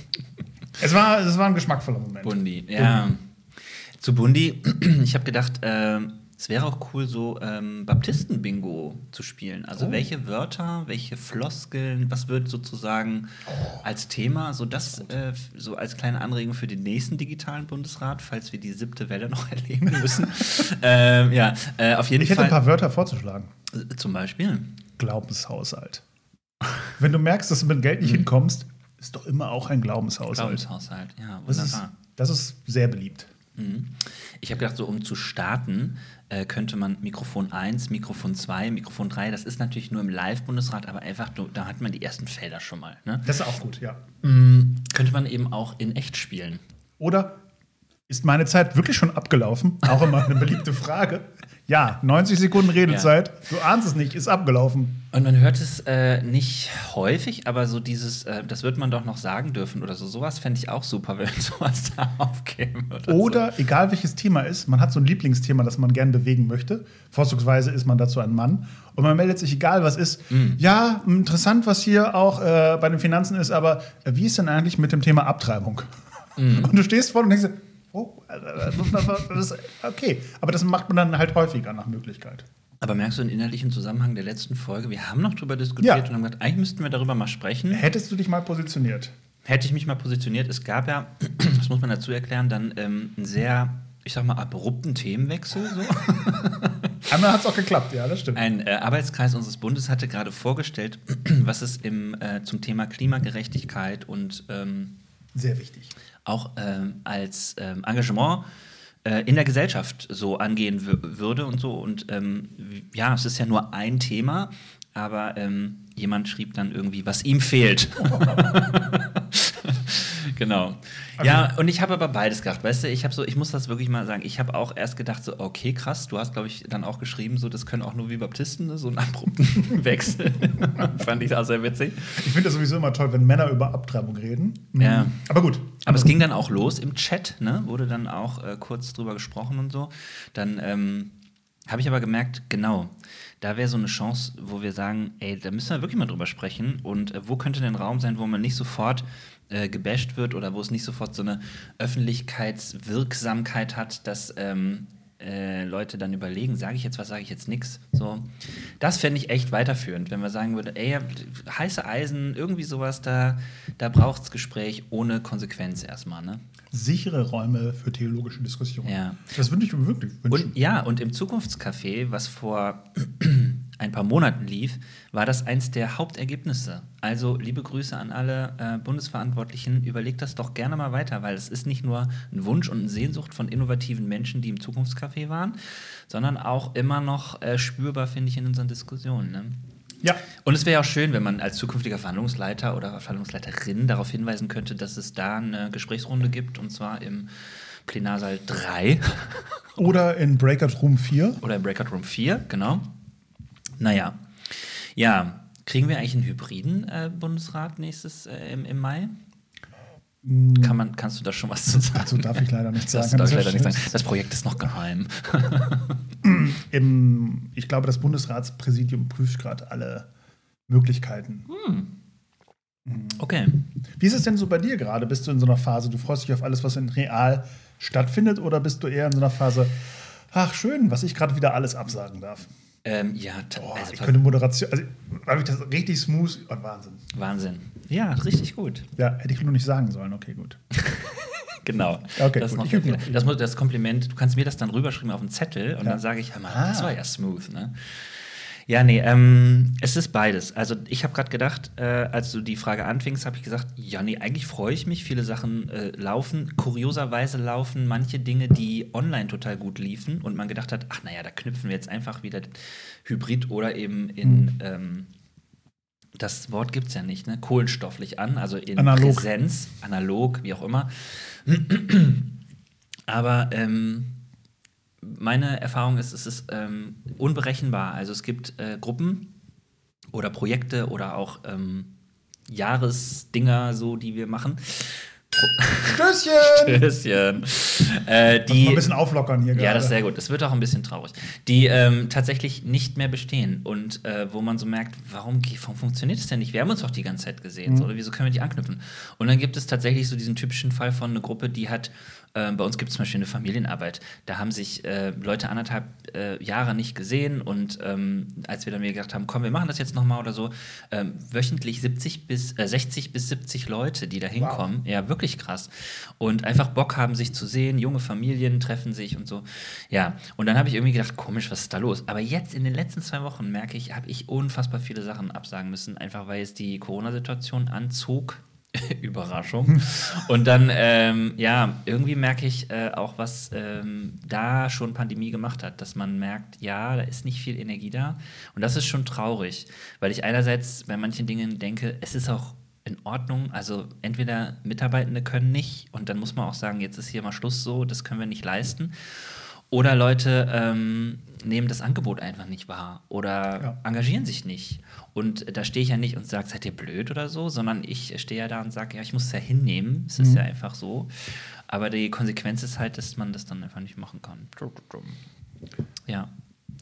es, war, es war ein geschmackvoller Moment. Bundi, ja. Zu Bundi, [clears throat] ich habe gedacht, ähm, es wäre auch cool, so ähm, Baptisten-Bingo zu spielen. Also Oh. welche Wörter, welche Floskeln, was wird sozusagen als Thema, so das äh, so als kleine Anregung für den nächsten digitalen Bundesrat, falls wir die siebte Welle noch [laughs] erleben müssen. [laughs] ähm, ja, äh, auf jeden Ich hätte Fall. ein paar Wörter vorzuschlagen. Äh, Zum Beispiel. Glaubenshaushalt. Wenn du merkst, dass du mit Geld nicht hinkommst, ist doch immer auch ein Glaubenshaushalt. Glaubenshaushalt, ja, Das ist, wunderbar. das ist sehr beliebt. Mhm. Ich habe gedacht, so um zu starten, äh, könnte man Mikrofon 1, Mikrofon 2, Mikrofon 3, das ist natürlich nur im Live-Bundesrat, aber einfach, da hat man die ersten Felder schon mal. Ne? Das ist auch gut, ja. Mhm. Könnte man eben auch in echt spielen. Oder ist meine Zeit wirklich schon abgelaufen? Auch immer eine beliebte Frage. Ja, 90 Sekunden Redezeit. Du ahnst es nicht, ist abgelaufen. Und man hört es äh, nicht häufig, aber so dieses, äh, das wird man doch noch sagen dürfen oder so. Sowas fände ich auch super, wenn [laughs] sowas da aufkäme. Oder, Oder egal welches Thema ist, man hat so ein Lieblingsthema, das man gern bewegen möchte. Vorzugsweise ist man dazu ein Mann. Und man meldet sich, egal was ist. Ja, interessant, was hier auch äh, bei den Finanzen ist, aber äh, wie ist denn eigentlich mit dem Thema Abtreibung? Und du stehst vor und denkst, oh, okay. Aber das macht man dann halt häufiger nach Möglichkeit. Aber merkst du den inhaltlichen Zusammenhang der letzten Folge? Wir haben noch drüber diskutiert Ja. und haben gesagt, eigentlich müssten wir darüber mal sprechen. Hättest du dich mal positioniert? hätte ich mich mal positioniert. Es gab ja, [clears throat] das muss man dazu erklären, dann ähm, einen sehr, ich sag mal, abrupten Themenwechsel. So. [laughs] Einmal hat es auch geklappt, ja, das stimmt. Ein äh, Arbeitskreis unseres Bundes hatte gerade vorgestellt, [clears throat] was es im, äh, zum Thema Klimagerechtigkeit und ähm, Sehr wichtig. Auch ähm, als ähm, Engagement äh, in der Gesellschaft so angehen wü- würde und so. Und ähm, ja, es ist ja nur ein Thema, aber ähm, jemand schrieb dann irgendwie, was ihm fehlt. [laughs] genau. Ja, und ich habe aber beides gedacht, weißt du, ich habe so, ich muss das wirklich mal sagen, ich habe auch erst gedacht, so, okay, krass, du hast, glaube ich, dann auch geschrieben, so, das können auch nur wie Baptisten, ne, so einen abrupten [laughs] Wechsel. [laughs] Fand ich auch sehr witzig. Ich finde das sowieso immer toll, wenn Männer über Abtreibung reden. Mhm. Ja. Aber gut. Aber es ging dann auch los im Chat, ne? Wurde dann auch äh, kurz drüber gesprochen und so. Dann ähm, habe ich aber gemerkt, genau, da wäre so eine Chance, wo wir sagen, ey, da müssen wir wirklich mal drüber sprechen. Und äh, wo könnte denn Raum sein, wo man nicht sofort äh, gebasht wird oder wo es nicht sofort so eine Öffentlichkeitswirksamkeit hat, dass ähm, äh, Leute dann überlegen, sage ich jetzt was, sage ich jetzt nichts. So, das fände ich echt weiterführend, wenn man sagen würde, ey, heiße Eisen, irgendwie sowas, da, da braucht es Gespräch ohne Konsequenz erstmal, ne? Sichere Räume für theologische Diskussionen. Ja. Das würde ich mir wirklich wünschen. Und ja, und im Zukunftscafé, was vor ein paar Monaten lief, war das eins der Hauptergebnisse. Also liebe Grüße an alle äh, Bundesverantwortlichen, überlegt das doch gerne mal weiter, weil es ist nicht nur ein Wunsch und eine Sehnsucht von innovativen Menschen, die im Zukunftscafé waren, sondern auch immer noch äh, spürbar, finde ich, in unseren Diskussionen. Ne? ja, Und es wäre ja auch schön, wenn man als zukünftiger Verhandlungsleiter oder Verhandlungsleiterin darauf hinweisen könnte, dass es da eine Gesprächsrunde gibt, und zwar im Plenarsaal 3 oder in Breakout Room 4. oder im Breakout Room 4, genau. Naja, ja, kriegen wir eigentlich einen hybriden äh, Bundesrat nächstes äh, im, im Mai? Kann man, kannst du da schon was zu sagen? Dazu darf ich leider nichts sagen. Das, leider nicht sagen. das Projekt ist noch geheim. [clears throat] Im, ich glaube, das Bundesratspräsidium prüft gerade alle Möglichkeiten. Okay. Wie ist es denn so bei dir gerade? Bist du in so einer Phase, du freust dich auf alles, was in real stattfindet, oder bist du eher in so einer Phase, ach schön, was ich gerade wieder alles absagen darf? Ähm, ja, Boah, also ich könnte Moderation, also habe ich das richtig smooth, oh, Wahnsinn. Wahnsinn. Ja, richtig gut. Ja, hätte ich nur nicht sagen sollen, okay, gut. [laughs] Genau. Okay, das, gut. das, das Kompliment, du kannst mir das dann rüberschreiben auf einen Zettel und Ja. dann sage ich, hör mal, Ah. das war ja smooth, ne? Ja, nee, ähm, es ist beides. Also ich habe gerade gedacht, äh, als du die Frage anfingst, habe ich gesagt, ja, nee, eigentlich freue ich mich. Viele Sachen äh, laufen. Kurioserweise laufen manche Dinge, die online total gut liefen und man gedacht hat, ach naja, da knüpfen wir jetzt einfach wieder hybrid oder eben in, Hm. ähm, das Wort gibt es ja nicht, ne? kohlenstofflich an, also in Analog. Präsenz, analog, wie auch immer. [clears throat] Aber ähm, meine Erfahrung ist, es ist ähm, unberechenbar. Also es gibt äh, Gruppen oder Projekte oder auch ähm, Jahresdinger, so die wir machen. Stößchen! Stößchen. Äh, die, Mal ein bisschen auflockern hier ja, das ist gerade. sehr gut. Das wird auch ein bisschen traurig. Die ähm, tatsächlich nicht mehr bestehen und äh, wo man so merkt, warum, warum funktioniert das denn nicht? Wir haben uns doch die ganze Zeit gesehen, so, oder wieso können wir die anknüpfen? Und dann gibt es tatsächlich so diesen typischen Fall von einer Gruppe, die hat, äh, bei uns gibt es zum Beispiel eine Familienarbeit, da haben sich äh, Leute anderthalb äh, Jahre nicht gesehen und ähm, als wir dann wieder gedacht haben, komm, wir machen das jetzt nochmal oder so, ähm, wöchentlich 70 bis, äh, 60 bis 70 Leute, die da hinkommen. Ja, wirklich krass. Und einfach Bock haben, sich zu sehen, junge Familien treffen sich und so. Ja, und dann habe ich irgendwie gedacht, komisch, was ist da los? Aber jetzt in den letzten zwei Wochen merke ich, habe ich unfassbar viele Sachen absagen müssen, einfach weil es die Corona-Situation anzog. [laughs] Überraschung. Und dann, ähm, ja, irgendwie merke ich äh, auch, was ähm, da schon Pandemie gemacht hat, dass man merkt, ja, da ist nicht viel Energie da. Und das ist schon traurig, weil ich einerseits bei manchen Dingen denke, es ist auch in Ordnung. Also entweder Mitarbeitende können nicht und dann muss man auch sagen, jetzt ist hier mal Schluss so, das können wir nicht leisten. Oder Leute ähm, nehmen das Angebot einfach nicht wahr oder Ja. engagieren sich nicht. Und da stehe ich ja nicht und sage, seid ihr blöd oder so, sondern ich stehe ja da und sage, ja, ich muss es ja hinnehmen. Es Mhm. ist ja einfach so. Aber die Konsequenz ist halt, dass man das dann einfach nicht machen kann. Ja.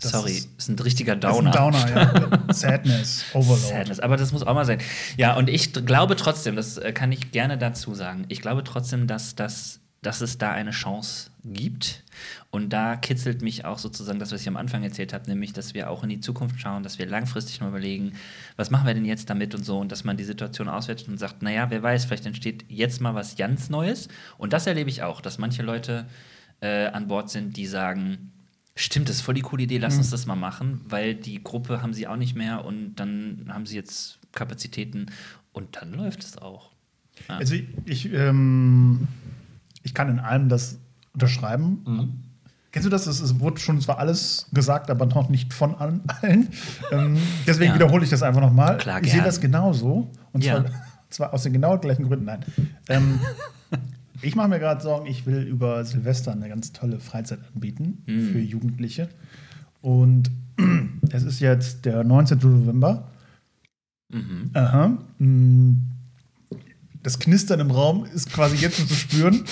Das Sorry, ist- ist ein richtiger Das ist Downer. ein Downer, ja. [laughs] Sadness, Overload. Sadness, aber das muss auch mal sein. Ja, und ich glaube trotzdem, das äh, kann ich gerne dazu sagen, ich glaube trotzdem, dass, das, dass es da eine Chance gibt. Und da kitzelt mich auch sozusagen das, was ich am Anfang erzählt habe, nämlich, dass wir auch in die Zukunft schauen, dass wir langfristig mal überlegen, was machen wir denn jetzt damit und so, und dass man die Situation auswertet und sagt, naja, wer weiß, vielleicht entsteht jetzt mal was ganz Neues. Und das erlebe ich auch, dass manche Leute äh, an Bord sind, die sagen, Stimmt, das ist voll die coole Idee, lass uns das mal machen, weil die Gruppe haben sie auch nicht mehr und dann haben sie jetzt Kapazitäten und dann läuft es auch. Ja. Also ich, ich, ähm, ich kann in allem das unterschreiben. Mhm. Kennst du das? Es, wurde schon zwar alles gesagt, aber noch nicht von allen. allen. [laughs] Ähm, deswegen Ja. wiederhole ich das einfach nochmal. Ich sehe das genauso. Und Ja. zwar, [laughs] zwar aus den genau gleichen Gründen. Nein. Ähm, [laughs] ich mache mir gerade Sorgen, ich will über Silvester eine ganz tolle Freizeit anbieten Mhm. für Jugendliche. Und [clears throat] es ist jetzt der 19. November. Mhm. Aha. Mm. Das Knistern im Raum ist quasi jetzt schon zu spüren.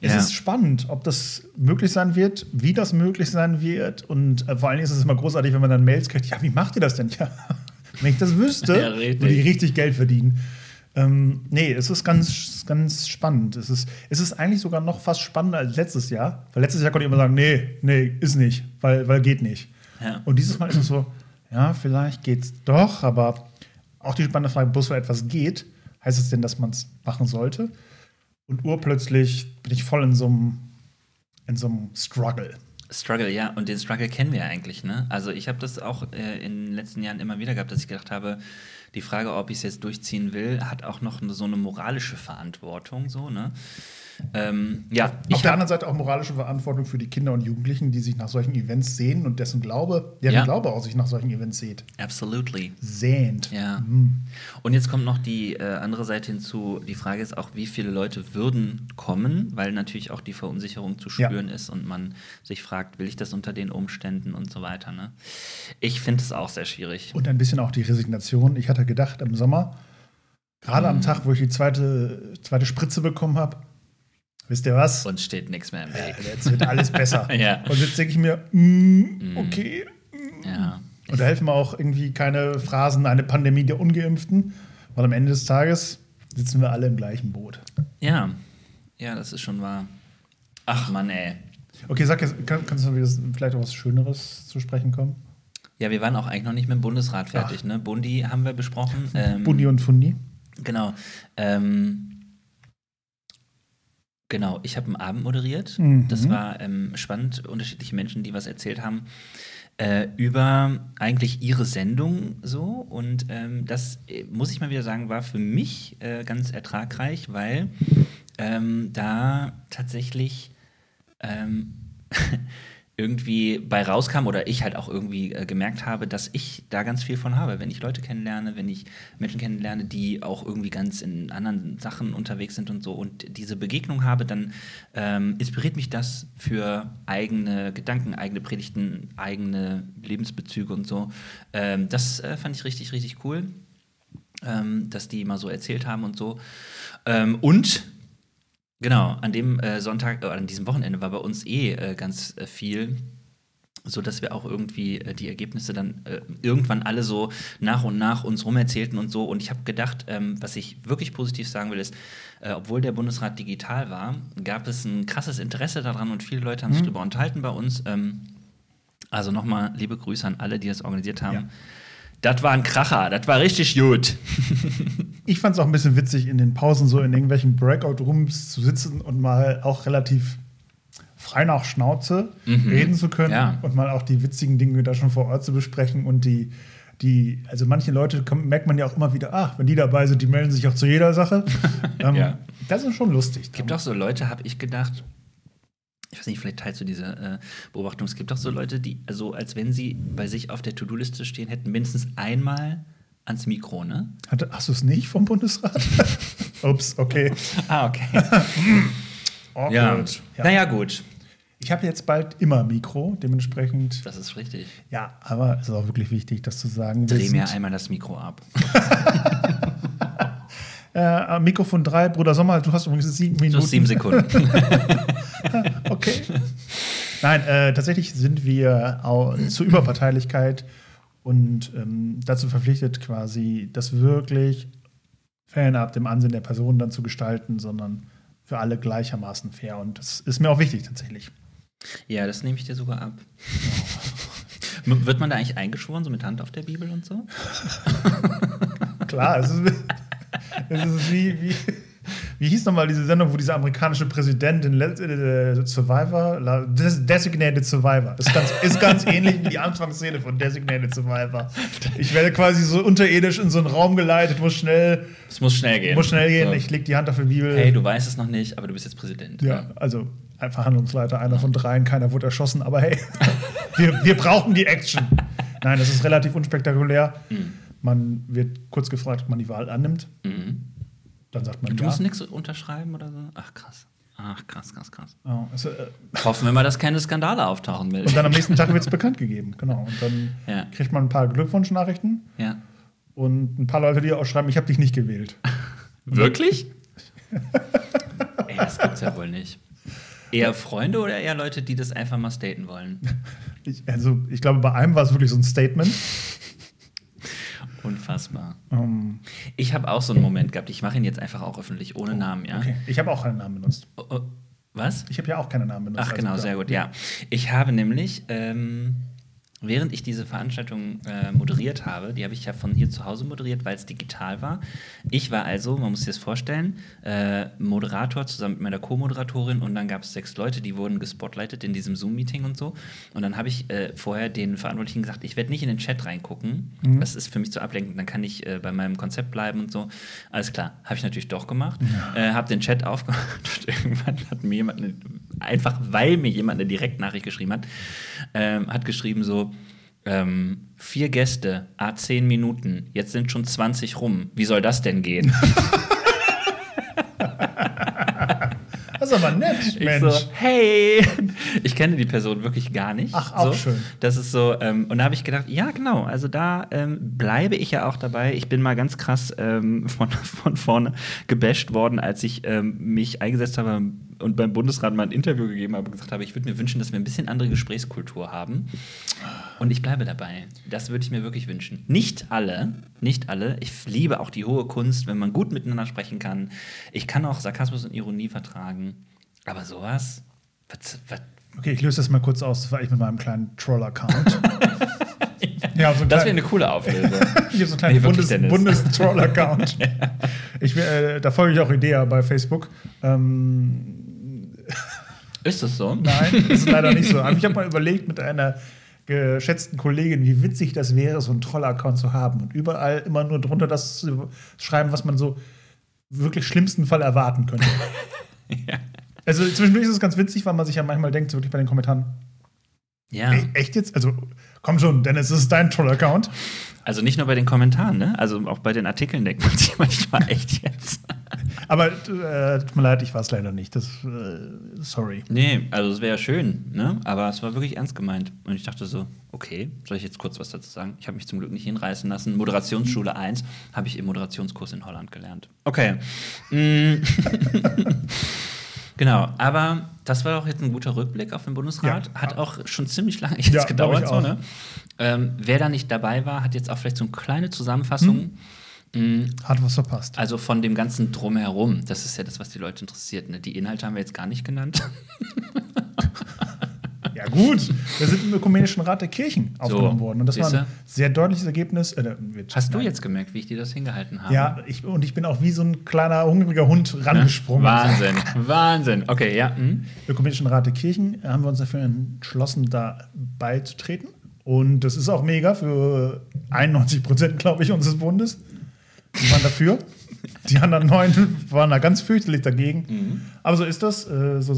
Es Ja. ist spannend, ob das möglich sein wird, wie das möglich sein wird. Und äh, vor allen Dingen ist es immer großartig, wenn man dann Mails kriegt. Ja, wie macht ihr das denn? Ja, [laughs] wenn ich das wüsste, Ja, würde ich richtig Geld verdienen. Ähm, nee, es ist ganz, ganz spannend. Es ist, es ist eigentlich sogar noch fast spannender als letztes Jahr. Weil letztes Jahr konnte ich immer sagen, nee, nee, ist nicht, weil, weil geht nicht. Ja. Und dieses Mal ist es so, ja, vielleicht geht's doch, aber auch die spannende Frage, bloß weil etwas geht, heißt es denn, dass man es machen sollte? Und urplötzlich bin ich voll in so einem in so einem Struggle. Struggle, ja, und den Struggle kennen wir ja eigentlich, ne? Also ich habe das auch äh, in den letzten Jahren immer wieder gehabt, dass ich gedacht habe, die Frage, ob ich es jetzt durchziehen will, hat auch noch so eine moralische Verantwortung, so, ne? Ähm, ja, Auf ich der anderen Seite auch moralische Verantwortung für die Kinder und Jugendlichen, die sich nach solchen Events sehen und dessen Glaube, deren Ja. Glaube auch sich nach solchen Events sehnt. Absolutely. Sehnt. Ja. Mhm. Und jetzt kommt noch die äh, andere Seite hinzu. Die Frage ist auch, wie viele Leute würden kommen, weil natürlich auch die Verunsicherung zu Ja. spüren ist und man sich fragt, will ich das unter den Umständen und so weiter. Ne? Ich finde es auch sehr schwierig. Und ein bisschen auch die Resignation. Ich hatte gedacht, im Sommer, gerade Mhm. am Tag, wo ich die zweite, zweite Spritze bekommen habe, wisst ihr was? Uns steht nichts mehr im Weg. Jetzt wird alles besser. [laughs] Ja. Und jetzt denke ich mir, mm, okay. Ja. Und da helfen mir auch irgendwie keine Phrasen, eine Pandemie der Ungeimpften, weil am Ende des Tages sitzen wir alle im gleichen Boot. ja, ja, das ist schon wahr. Ach Mann, ey. Okay, sag jetzt, kann, kannst du vielleicht auch was Schöneres zu sprechen kommen? Ja, wir waren auch eigentlich noch nicht mit dem Bundesrat fertig. Ne? Bundi haben wir besprochen. Ähm, Bundi und Fundi? Genau. Ähm, genau, ich habe einen Abend moderiert. Mhm. Das war ähm, spannend, unterschiedliche Menschen, die was erzählt haben. Äh, über eigentlich ihre Sendung so. Und ähm, das, äh, muss ich mal wieder sagen, war für mich äh, ganz ertragreich, weil ähm, da tatsächlich ähm, [laughs] irgendwie bei rauskam oder ich halt auch irgendwie äh, gemerkt habe, dass ich da ganz viel von habe, wenn ich Leute kennenlerne, wenn ich Menschen kennenlerne, die auch irgendwie ganz in anderen Sachen unterwegs sind und so und diese Begegnung habe, dann ähm, inspiriert mich das für eigene Gedanken, eigene Predigten, eigene Lebensbezüge und so. Ähm, das äh, fand ich richtig, richtig cool, ähm, dass die mal so erzählt haben und so. Ähm, und Genau, an dem äh, Sonntag, äh, an diesem Wochenende war bei uns eh äh, ganz äh, viel, so dass wir auch irgendwie äh, die Ergebnisse dann äh, irgendwann alle so nach und nach uns rumerzählten und so. Und ich habe gedacht, ähm, was ich wirklich positiv sagen will, ist, obwohl der Bundesrat digital war, gab es ein krasses Interesse daran und viele Leute haben mhm. sich darüber unterhalten bei uns. Ähm, also nochmal liebe Grüße an alle, die das organisiert haben. Ja. Das war ein Kracher, das war richtig gut. [laughs] ich fand es auch ein bisschen witzig, in den Pausen so in irgendwelchen Breakout-Rooms zu sitzen und mal auch relativ frei nach Schnauze mhm. reden zu können ja. und mal auch die witzigen Dinge da schon vor Ort zu besprechen und die, die, also manche Leute kommt, merkt man ja auch immer wieder, ach, wenn die dabei sind, die melden sich auch zu jeder Sache. [laughs] ähm, ja. Das ist schon lustig. Es gibt auch so Leute, habe ich gedacht, ich weiß nicht, vielleicht teilst du diese äh, Beobachtung. Es gibt auch so Leute, die, also als wenn sie bei sich auf der To-Do-Liste stehen hätten, mindestens einmal ans Mikro, ne? Hatte, hast du es nicht vom Bundesrat? [laughs] Ups, okay. ah, okay. [laughs] oh, ja. ja. Naja, gut. Ich habe jetzt bald immer Mikro, dementsprechend. Das ist richtig. Ja, aber es ist auch wirklich wichtig, das zu sagen. Dreh mir einmal das Mikro ab. [laughs] äh, Mikrofon 3, Bruder Sommer, du hast übrigens sieben Minuten. So sieben Sekunden. okay. Nein, äh, tatsächlich sind wir zur Überparteilichkeit und ähm, dazu verpflichtet, quasi das wirklich fernab dem Ansehen der Person dann zu gestalten, sondern für alle gleichermaßen fair. Und das ist mir auch wichtig tatsächlich. Ja, das nehme ich dir sogar ab. [laughs] Wird man da eigentlich eingeschworen, so mit Hand auf der Bibel und so? [laughs] Klar, es ist, [laughs] es ist wie, wie wie hieß nochmal diese Sendung, wo dieser amerikanische Präsident in äh, Survivor, Designated Survivor, ist ganz, ist ganz [laughs] ähnlich wie die Anfangsszene von Designated Survivor. [laughs] Ich werde quasi so unterirdisch in so einen Raum geleitet, muss schnell. Es muss schnell gehen. Muss schnell gehen, so. ich leg die Hand auf die Bibel. Hey, du weißt es noch nicht, aber du bist jetzt Präsident. Ja, ja. also ein Verhandlungsleiter, einer von dreien, keiner wurde erschossen, aber hey, [laughs] wir, wir brauchen die Action. Nein, das ist relativ unspektakulär. Mhm. Man wird kurz gefragt, ob man die Wahl annimmt. Mhm. Dann sagt man Du ja. musst nichts unterschreiben oder so? Ach, krass. Ach, krass, krass, krass. Oh, also, äh, Hoffen wir mal, dass keine Skandale auftauchen. Will. Und dann am nächsten Tag wird es bekannt gegeben, genau. Und dann ja. kriegt man ein paar Glückwunschnachrichten. Ja. Und ein paar Leute, die auch schreiben, ich habe dich nicht gewählt. [laughs] Wirklich? [laughs] Ey, das gibt's ja wohl nicht. Eher Freunde oder eher Leute, die das einfach mal staten wollen? Ich, also, ich glaube, bei einem war es wirklich so ein Statement. Unfassbar. Um, ich habe auch so einen Moment gehabt. Ich mache ihn jetzt einfach auch öffentlich, ohne oh, Namen, ja. Okay. Ich habe auch keinen Namen benutzt. Oh, oh, was? Ich habe ja auch keinen Namen benutzt. Ach, also genau, also, sehr gut, ja. Ich habe nämlich ähm, während ich diese Veranstaltung äh, moderiert habe, die habe ich ja von hier zu Hause moderiert, weil es digital war. Ich war also, man muss sich das vorstellen, äh, Moderator zusammen mit meiner Co-Moderatorin und dann gab es sechs Leute, die wurden gespotlightet in diesem Zoom-Meeting und so. Und dann habe ich äh, vorher den Verantwortlichen gesagt, ich werde nicht in den Chat reingucken. Mhm. Das ist für mich zu ablenkend. Dann kann ich äh, bei meinem Konzept bleiben und so. Alles klar, habe ich natürlich doch gemacht. Ja. Äh, habe den Chat aufgemacht [laughs] und irgendwann hat mir jemand, einfach weil mir jemand eine Direktnachricht geschrieben hat, ähm, hat geschrieben so, ähm, vier Gäste, a zehn Minuten, jetzt sind schon 20 rum. Wie soll das denn gehen? [laughs] Das ist aber nett, Mensch. Ich so, hey, ich kenne die Person wirklich gar nicht. Ach, auch so. schön. Das ist so, ähm, und da habe ich gedacht, ja, genau, also da ähm, bleibe ich ja auch dabei. Ich bin mal ganz krass ähm, von, von vorne gebasht worden, als ich ähm, mich eingesetzt habe und beim Bundesrat mal ein Interview gegeben habe und gesagt habe, ich würde mir wünschen, dass wir ein bisschen andere Gesprächskultur haben. Und ich bleibe dabei. Das würde ich mir wirklich wünschen. Nicht alle, nicht alle. Ich liebe auch die hohe Kunst, wenn man gut miteinander sprechen kann. Ich kann auch Sarkasmus und Ironie vertragen. Aber sowas? Was, was? Okay, ich löse das mal kurz aus. War ich mit meinem kleinen Troll-Account. [laughs] ja, so das wäre eine coole Auflösung. [laughs] [laughs] ich habe so einen kleinen nee, Bundes-Troll-Account. Bundes äh, da folge ich auch Idea bei Facebook. Ähm, [laughs] ist das so? Nein, ist leider nicht so. Aber ich habe mal überlegt mit einer geschätzten Kollegin, wie witzig das wäre, so einen Troll-Account zu haben und überall immer nur drunter das zu schreiben, was man so wirklich schlimmsten Fall erwarten könnte. ja. Also zwischendurch ist es ganz witzig, weil man sich ja manchmal denkt, so wirklich bei den Kommentaren, Ja. E echt jetzt? Also, komm schon, Dennis, das ist dein toller Account. Also nicht nur bei den Kommentaren, ne? Also auch bei den Artikeln denkt man [laughs] sich manchmal echt jetzt. Aber äh, tut mir leid, ich war es leider nicht. Das, äh, sorry. Nee, also es wäre schön, ne? Aber es war wirklich ernst gemeint. Und ich dachte so, okay, soll ich jetzt kurz was dazu sagen? Ich habe mich zum Glück nicht hinreißen lassen. Moderationsschule 1 habe ich im Moderationskurs in Holland gelernt. Okay. Mm. [laughs] genau, aber das war auch jetzt ein guter Rückblick auf den Bundesrat. Ja. Hat auch schon ziemlich lange jetzt Ja, gedauert, so, ne? Ähm, wer da nicht dabei war, hat jetzt auch vielleicht so eine kleine Zusammenfassung. Mm, Hat was verpasst. Also von dem ganzen Drumherum, das ist ja das, was die Leute interessiert. Ne? Die Inhalte haben wir jetzt gar nicht genannt. [laughs] Gut. Wir sind im Ökumenischen Rat der Kirchen aufgenommen worden. Und das war ein sehr deutliches Ergebnis. Äh, Hast du jetzt gemerkt, wie ich dir das hingehalten habe? Ja, ich, und ich bin auch wie so ein kleiner, hungriger Hund Ne? rangesprungen. Wahnsinn, Wahnsinn. Okay, ja. Hm. Ökumenischen Rat der Kirchen haben wir uns dafür entschlossen, da beizutreten. Und das ist auch mega für 91 Prozent, glaube ich, unseres Bundes. Die waren dafür. Die anderen neun waren da ganz fürchterlich dagegen. Aber so ist das. Äh, so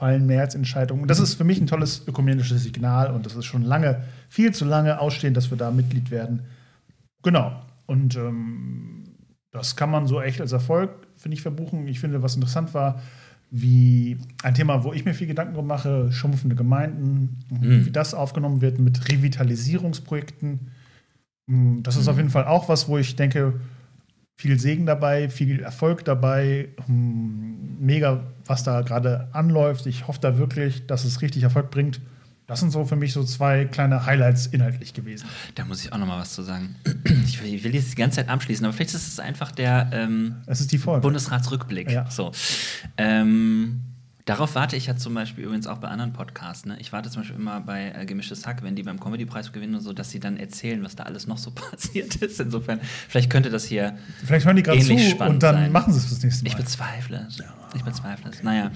fallen Mehrheitsentscheidungen. Und das ist für mich ein tolles ökumenisches Signal. Und das ist schon lange, viel zu lange ausstehend, dass wir da Mitglied werden. Genau. Und ähm, das kann man so echt als Erfolg, finde ich, verbuchen. Ich finde, was interessant war, wie ein Thema, wo ich mir viel Gedanken drum mache, schrumpfende Gemeinden, Mhm. wie das aufgenommen wird mit Revitalisierungsprojekten. Mm, Das ist auf jeden Fall auch was, wo ich denke, viel Segen dabei, viel Erfolg dabei, mm, mega, was da gerade anläuft. Ich hoffe da wirklich, dass es richtig Erfolg bringt. Das sind so für mich so zwei kleine Highlights inhaltlich gewesen. Da muss ich auch noch mal was zu sagen. Ich will, ich will jetzt die ganze Zeit abschließen, aber vielleicht ist es einfach der ähm, Es ist die Folge. Bundesratsrückblick. Ja. So. Ähm, darauf warte ich ja zum Beispiel übrigens auch bei anderen Podcasts. Ne? Ich warte zum Beispiel immer bei äh, Gemischtes Hack, wenn die beim Comedy-Preis gewinnen und so, dass sie dann erzählen, was da alles noch so [laughs] passiert ist. Insofern, vielleicht könnte das hier Vielleicht hören die gerade zu ähnlich spannend und dann sein. machen sie es fürs nächste Mal. Ich bezweifle es. Ich bezweifle es. Naja.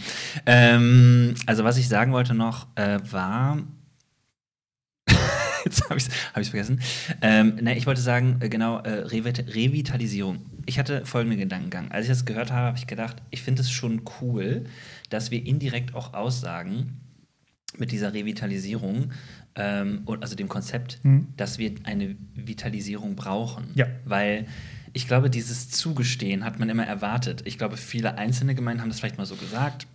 Ähm, also, was ich sagen wollte noch, äh, war. [laughs] Jetzt habe ich es hab ich's vergessen. Ähm, ne, ich wollte sagen, äh, genau, äh, Revit Revitalisierung. Ich hatte folgenden Gedankengang. Als ich das gehört habe, habe ich gedacht, ich finde es schon cool, dass wir indirekt auch aussagen, mit dieser Revitalisierung, ähm, und also dem Konzept, Mhm. dass wir eine Vitalisierung brauchen. Ja. Weil ich glaube, dieses Zugestehen hat man immer erwartet. Ich glaube, viele einzelne Gemeinden haben das vielleicht mal so gesagt.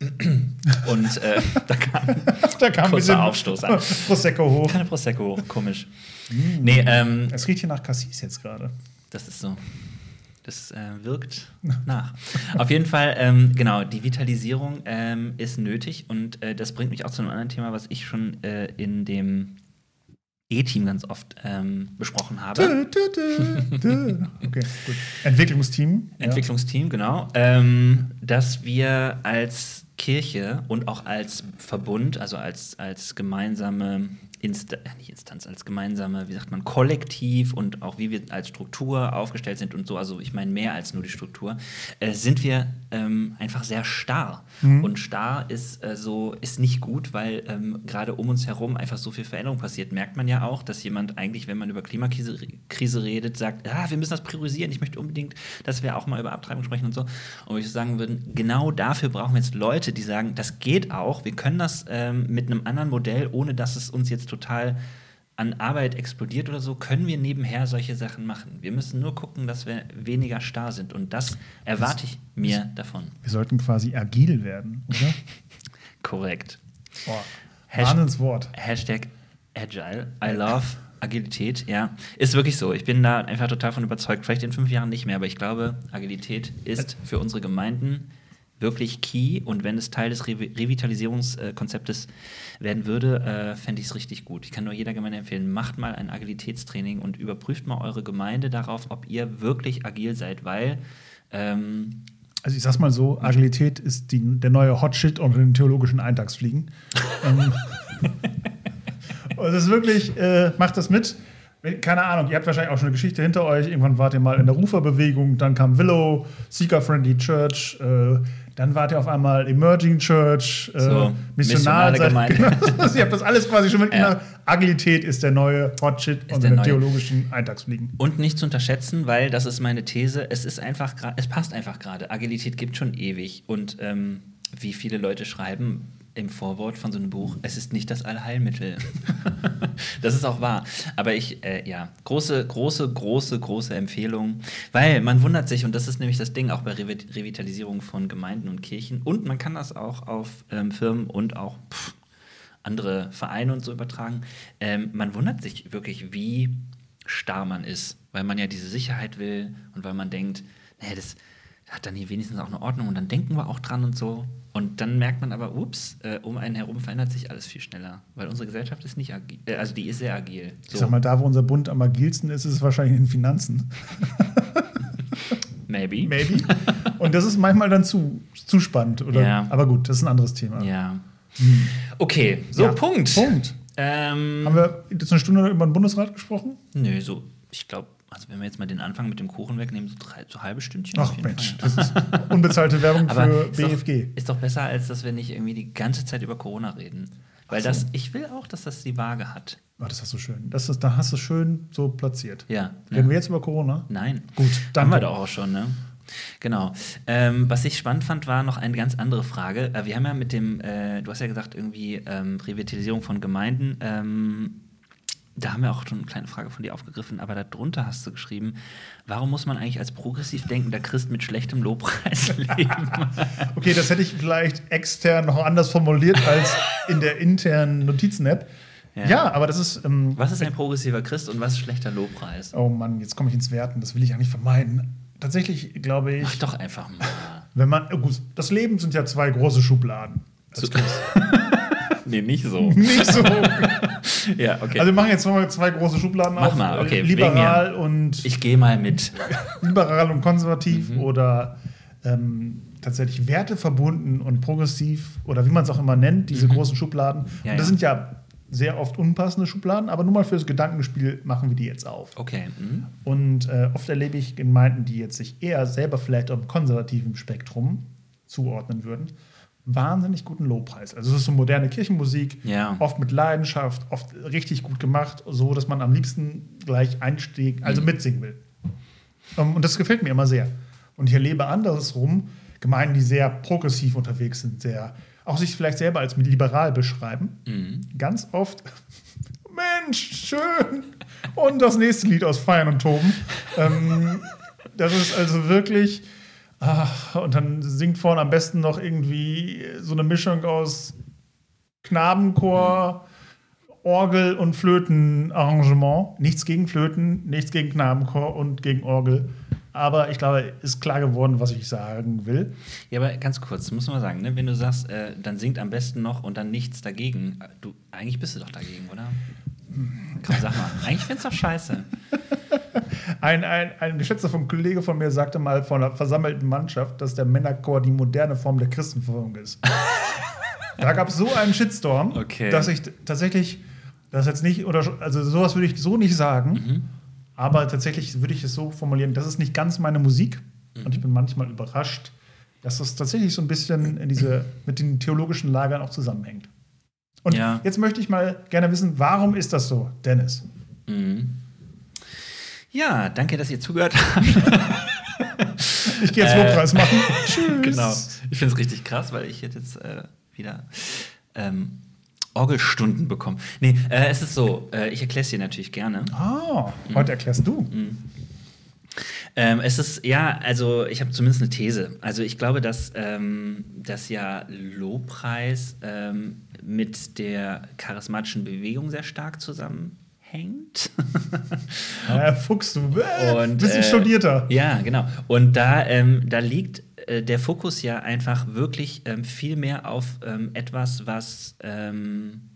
[laughs] Und äh, da kam [laughs] da kam ein bisschen Aufstoß an. Prosecco hoch. Keine Prosecco, komisch. Mm. Nee, ähm, Es riecht hier nach Cassis jetzt gerade. Das ist so. Das äh, wirkt nach. Auf jeden Fall, ähm, genau, die Vitalisierung ähm, ist nötig und äh, das bringt mich auch zu einem anderen Thema, was ich schon äh, in dem E-Team ganz oft ähm, besprochen habe. Dö, dö, dö. Okay, gut. Entwicklungsteam. ja. Entwicklungsteam, genau. Ähm, dass wir als Kirche und auch als Verbund, also als, als gemeinsame Insta äh, nicht Instanz, als gemeinsame, wie sagt man, Kollektiv und auch wie wir als Struktur aufgestellt sind und so, also ich meine mehr als nur die Struktur, äh, sind wir ähm, einfach sehr starr. Mhm. Und starr ist äh, so, ist nicht gut, weil ähm, gerade um uns herum einfach so viel Veränderung passiert. Merkt man ja auch, dass jemand eigentlich, wenn man über Klimakrise Krise redet, sagt, ah, wir müssen das priorisieren, ich möchte unbedingt, dass wir auch mal über Abtreibung sprechen und so. Und ich sagen würde, genau dafür brauchen wir jetzt Leute, die sagen, das geht auch, wir können das ähm, mit einem anderen Modell, ohne dass es uns jetzt total an Arbeit explodiert oder so, können wir nebenher solche Sachen machen. Wir müssen nur gucken, dass wir weniger starr sind. Und das erwarte ich mir davon. Wir sollten quasi agil werden, oder? [laughs] Korrekt. Boah, Hasht- Wahnsinnswort. Hashtag Agile. I love Agilität, ja. Ist wirklich so. Ich bin da einfach total von überzeugt. Vielleicht in fünf Jahren nicht mehr, aber ich glaube, Agilität ist für unsere Gemeinden wirklich key. Und wenn es Teil des Re Revitalisierungskonzeptes werden würde, äh, fände ich es richtig gut. Ich kann nur jeder Gemeinde empfehlen, macht mal ein Agilitätstraining und überprüft mal eure Gemeinde darauf, ob ihr wirklich agil seid, weil ähm, Also ich sag's mal so, Agilität ist die, der neue Hotshit unter den theologischen Eintagsfliegen. ähm, [laughs] und es ist wirklich, äh, macht das mit. Keine Ahnung, ihr habt wahrscheinlich auch schon eine Geschichte hinter euch. Irgendwann wart ihr mal in der Ruferbewegung, dann kam Willow, Seeker Friendly Church, äh, dann wart ihr auf einmal Emerging Church, äh, So, Missionar. missionale seid- Gemeinde. Genau, [laughs] ihr habt das alles quasi schon mitgemacht. Ja. Agilität ist der neue Hotshit unter der den theologischen Eintagsfliegen. Und nicht zu unterschätzen, weil das ist meine These, es ist einfach es passt einfach gerade. Agilität gibt schon ewig. Und ähm, wie viele Leute schreiben, im Vorwort von so einem Buch, es ist nicht das Allheilmittel. [laughs] das ist auch wahr. Aber ich, äh, ja, große, große, große, große Empfehlung, weil man wundert sich, und das ist nämlich das Ding auch bei Revi Revitalisierung von Gemeinden und Kirchen, und man kann das auch auf ähm, Firmen und auch pff, andere Vereine und so übertragen. Ähm, man wundert sich wirklich, wie starr man ist, weil man ja diese Sicherheit will und weil man denkt, naja, das hat dann hier wenigstens auch eine Ordnung und dann denken wir auch dran und so. Und dann merkt man aber, ups, äh, um einen herum verändert sich alles viel schneller, weil unsere Gesellschaft ist nicht agil, äh, also die ist sehr agil. So. Ich sag mal, da wo unser Bund am agilsten ist, ist es wahrscheinlich in den Finanzen. [laughs] Maybe. Maybe. Und das ist manchmal dann zu, zu spannend, oder? Ja. Aber gut, das ist ein anderes Thema. Ja. Okay, so Ja, Punkt. Punkt. Ähm, Haben wir jetzt eine Stunde über den Bundesrat gesprochen? nö, so, ich glaube, also wenn wir jetzt mal den Anfang mit dem Kuchen wegnehmen, so drei, so halbe Stündchen. Ach Mensch, Fall. das ist unbezahlte Werbung Aber für ist doch, BFG. ist doch besser, als dass wir nicht irgendwie die ganze Zeit über Corona reden. Weil Ach so. das, ich will auch, dass das die Waage hat. Oh, das hast du schön. Das ist, da hast du schön so platziert. Ja. Reden ne? wir jetzt über Corona? Nein. Gut, Haben danke. wir doch auch schon, ne? Genau. Ähm, was ich spannend fand, war noch eine ganz andere Frage. Äh, wir haben ja mit dem, äh, du hast ja gesagt, irgendwie ähm, Revitalisierung von Gemeinden. Ähm, da haben wir auch schon eine kleine Frage von dir aufgegriffen, aber darunter hast du geschrieben, warum muss man eigentlich als progressiv denkender Christ mit schlechtem Lobpreis [laughs] leben? [laughs] Okay, das hätte ich vielleicht extern noch anders formuliert als in der internen Notizen-App. Ja. Ja. aber das ist. Ähm, was ist ein progressiver Christ und was ist schlechter Lobpreis? oh Mann, jetzt komme ich ins Werten. Das will ich eigentlich vermeiden. Tatsächlich glaube ich, Mach doch einfach mal. wenn man. oh gut, das Leben sind ja zwei große Schubladen. So- [laughs] nee, nicht so. Nicht so. Ja, okay. Also wir machen jetzt mal zwei große Schubladen Mach auf. mal, okay, Liberal und ich gehe mal mit. [laughs] liberal und konservativ Mhm. oder ähm, tatsächlich werteverbunden und progressiv oder wie man es auch immer nennt, diese großen Schubladen. Mhm. Ja, und das ja. sind ja sehr oft unpassende Schubladen, aber nur mal fürs Gedankenspiel machen wir die jetzt auf. Okay. Mhm. Und äh, oft erlebe ich Gemeinden, die jetzt sich eher selber vielleicht am konservativen Spektrum zuordnen würden, wahnsinnig guten Lobpreis. Also es ist so moderne Kirchenmusik, Ja. oft mit Leidenschaft, oft richtig gut gemacht, so dass man am liebsten gleich einstieg, also Mhm. mitsingen will. Ähm, und das gefällt mir immer sehr. Und ich erlebe andersrum Gemeinden, die sehr progressiv unterwegs sind, sehr auch sich vielleicht selber als liberal beschreiben. Mhm. Ganz oft, [laughs] Mensch, schön. Und das nächste Lied aus Feiern und Toben. Ähm, das ist also wirklich. Ach, und dann singt vorne am besten noch irgendwie so eine Mischung aus Knabenchor, Orgel und Flötenarrangement. Nichts gegen Flöten, nichts gegen Knabenchor und gegen Orgel. Aber ich glaube, ist klar geworden, was ich sagen will. Ja, aber ganz kurz, muss man sagen, ne? wenn du sagst, äh, dann singt am besten noch und dann nichts dagegen. Du, eigentlich bist du doch dagegen, oder? Komm, sag mal. Eigentlich findest du doch scheiße. [laughs] Ein, ein, ein geschätzter von Kollege von mir sagte mal von einer versammelten Mannschaft, dass der Männerchor die moderne Form der Christenverfolgung ist. [laughs] da gab es so einen Shitstorm, Okay. dass ich tatsächlich das jetzt nicht, oder also sowas würde ich so nicht sagen, Mhm. aber tatsächlich würde ich es so formulieren, das ist nicht ganz meine Musik Mhm. und ich bin manchmal überrascht, dass das tatsächlich so ein bisschen in diese, mit den theologischen Lagern auch zusammenhängt. Und Ja. jetzt möchte ich mal gerne wissen, warum ist das so, Dennis? Mhm. Ja, danke, dass ihr zugehört habt. Ich gehe jetzt Äh, Lobpreis machen. [laughs] Tschüss. genau. Ich finde es richtig krass, weil ich hätte jetzt äh, wieder ähm, Orgelstunden bekommen. Nee, äh, es ist so, äh, ich erkläre es dir natürlich gerne. Ah, heute erklärst du. Ähm, es ist, ja, also ich habe zumindest eine These. Also ich glaube, dass, ähm, dass ja Lobpreis ähm, mit der charismatischen Bewegung sehr stark zusammenhängt. Äh, [laughs] Fuchs, du Und, bisschen äh, studierter. Ja, genau. Und da, ähm, da liegt äh, der Fokus ja einfach wirklich ähm, viel mehr auf ähm, etwas, was ähm,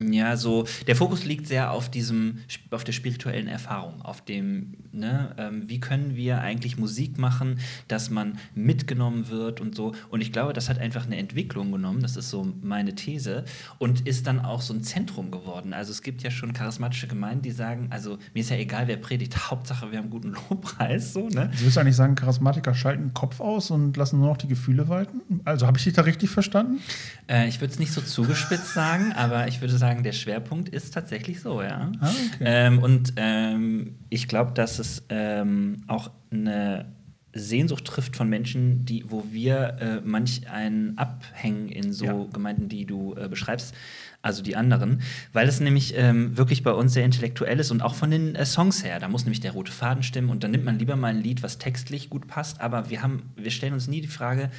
ja so der Fokus liegt sehr auf diesem auf der spirituellen Erfahrung, auf dem ne, ähm, wie können wir eigentlich Musik machen, dass man mitgenommen wird und so. Und ich glaube, das hat einfach eine Entwicklung genommen. Das ist so meine These und ist dann auch so ein Zentrum geworden. Also es gibt ja schon charismatische Gemeinden, die sagen, also mir ist ja egal, wer predigt, [laughs] Hauptsache wir haben guten Lobpreis, so ne. Also willst du eigentlich sagen, Charismatiker schalten den Kopf aus und lassen nur noch die Gefühle walten? Also habe ich dich da richtig verstanden? Äh, ich würde es nicht so zugespitzt sagen, aber ich würde sagen, der Schwerpunkt ist tatsächlich so, ja. Ah, okay. ähm, und ähm, ich glaube, dass es ähm, auch eine Sehnsucht trifft von Menschen, die, wo wir äh, manch einen abhängen in so Ja. Gemeinden, die du äh, beschreibst, also die anderen, weil es nämlich ähm, wirklich bei uns sehr intellektuell ist und auch von den äh, Songs her. Da muss nämlich der rote Faden stimmen und dann nimmt man lieber mal ein Lied, was textlich gut passt, aber wir haben, wir stellen uns nie die Frage,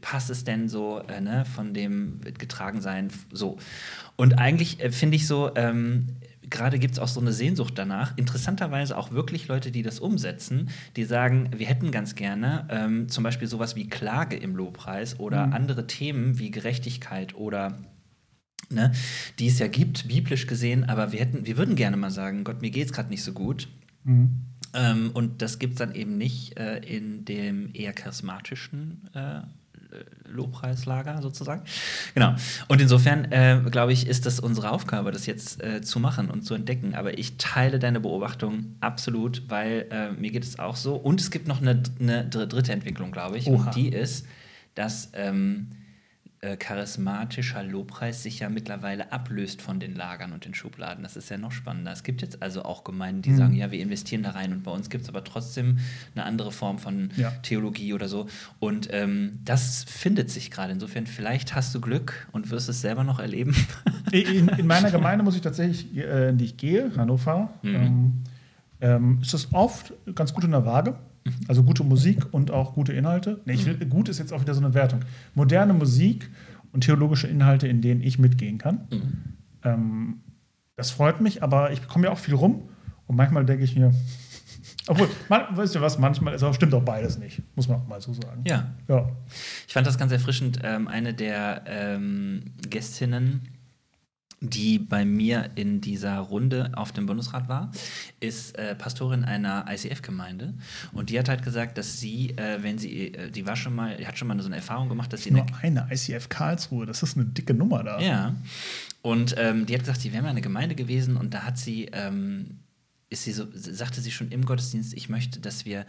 passt es denn so, äh, ne, von dem wird getragen sein, f- so. Und eigentlich äh, finde ich so, ähm, gerade gibt es auch so eine Sehnsucht danach. Interessanterweise auch wirklich Leute, die das umsetzen, die sagen, wir hätten ganz gerne ähm, zum Beispiel sowas wie Klage im Lobpreis oder andere Themen wie Gerechtigkeit oder ne, die es ja gibt, biblisch gesehen, aber wir hätten, wir würden gerne mal sagen, Gott, mir geht's gerade nicht so gut. Ähm, und das gibt es dann eben nicht äh, in dem eher charismatischen äh, Lobpreislager sozusagen. Genau. Und insofern, äh, glaube ich, ist das unsere Aufgabe, das jetzt äh, zu machen und zu entdecken. Aber ich teile deine Beobachtung absolut, weil äh, mir geht es auch so. Und es gibt noch eine, eine dr- dritte Entwicklung, glaube ich. Oha. Und die ist, dass ähm, äh, charismatischer Lobpreis sich ja mittlerweile ablöst von den Lagern und den Schubladen. Das ist ja noch spannender. Es gibt jetzt also auch Gemeinden, die Mhm. sagen, ja, wir investieren da rein und bei uns gibt es aber trotzdem eine andere Form von Ja. Theologie oder so. Und ähm, das findet sich gerade. Insofern, vielleicht hast du Glück und wirst es selber noch erleben. [laughs] In, in meiner [laughs] Gemeinde muss ich tatsächlich, äh, in die ich gehe, Hannover, Mhm. ähm, ähm, ist das oft ganz gut in der Waage. Also gute Musik und auch gute Inhalte. Nee, ich will, gut ist jetzt auch wieder so eine Wertung. Moderne Musik und theologische Inhalte, in denen ich mitgehen kann. Ähm, das freut mich, aber ich komme ja auch viel rum und manchmal denke ich mir, [laughs] obwohl, man, weißt du was, manchmal ist auch, stimmt auch beides nicht, muss man auch mal so sagen. ja. Ja. Ich fand das ganz erfrischend. Ähm, eine der ähm, Gästinnen, die bei mir in dieser Runde auf dem Bundesrat war, ist äh, Pastorin einer ICF-Gemeinde. Und die hat halt gesagt, dass sie, äh, wenn sie, äh, die war schon mal, die hat schon mal so eine Erfahrung gemacht, dass sie Nur eine eine ICF Karlsruhe, das ist eine dicke Nummer da. ja. Und ähm, die hat gesagt, die wäre mal eine Gemeinde gewesen und da hat sie, ähm, ist sie so, sagte sie schon im Gottesdienst, ich möchte, dass wir,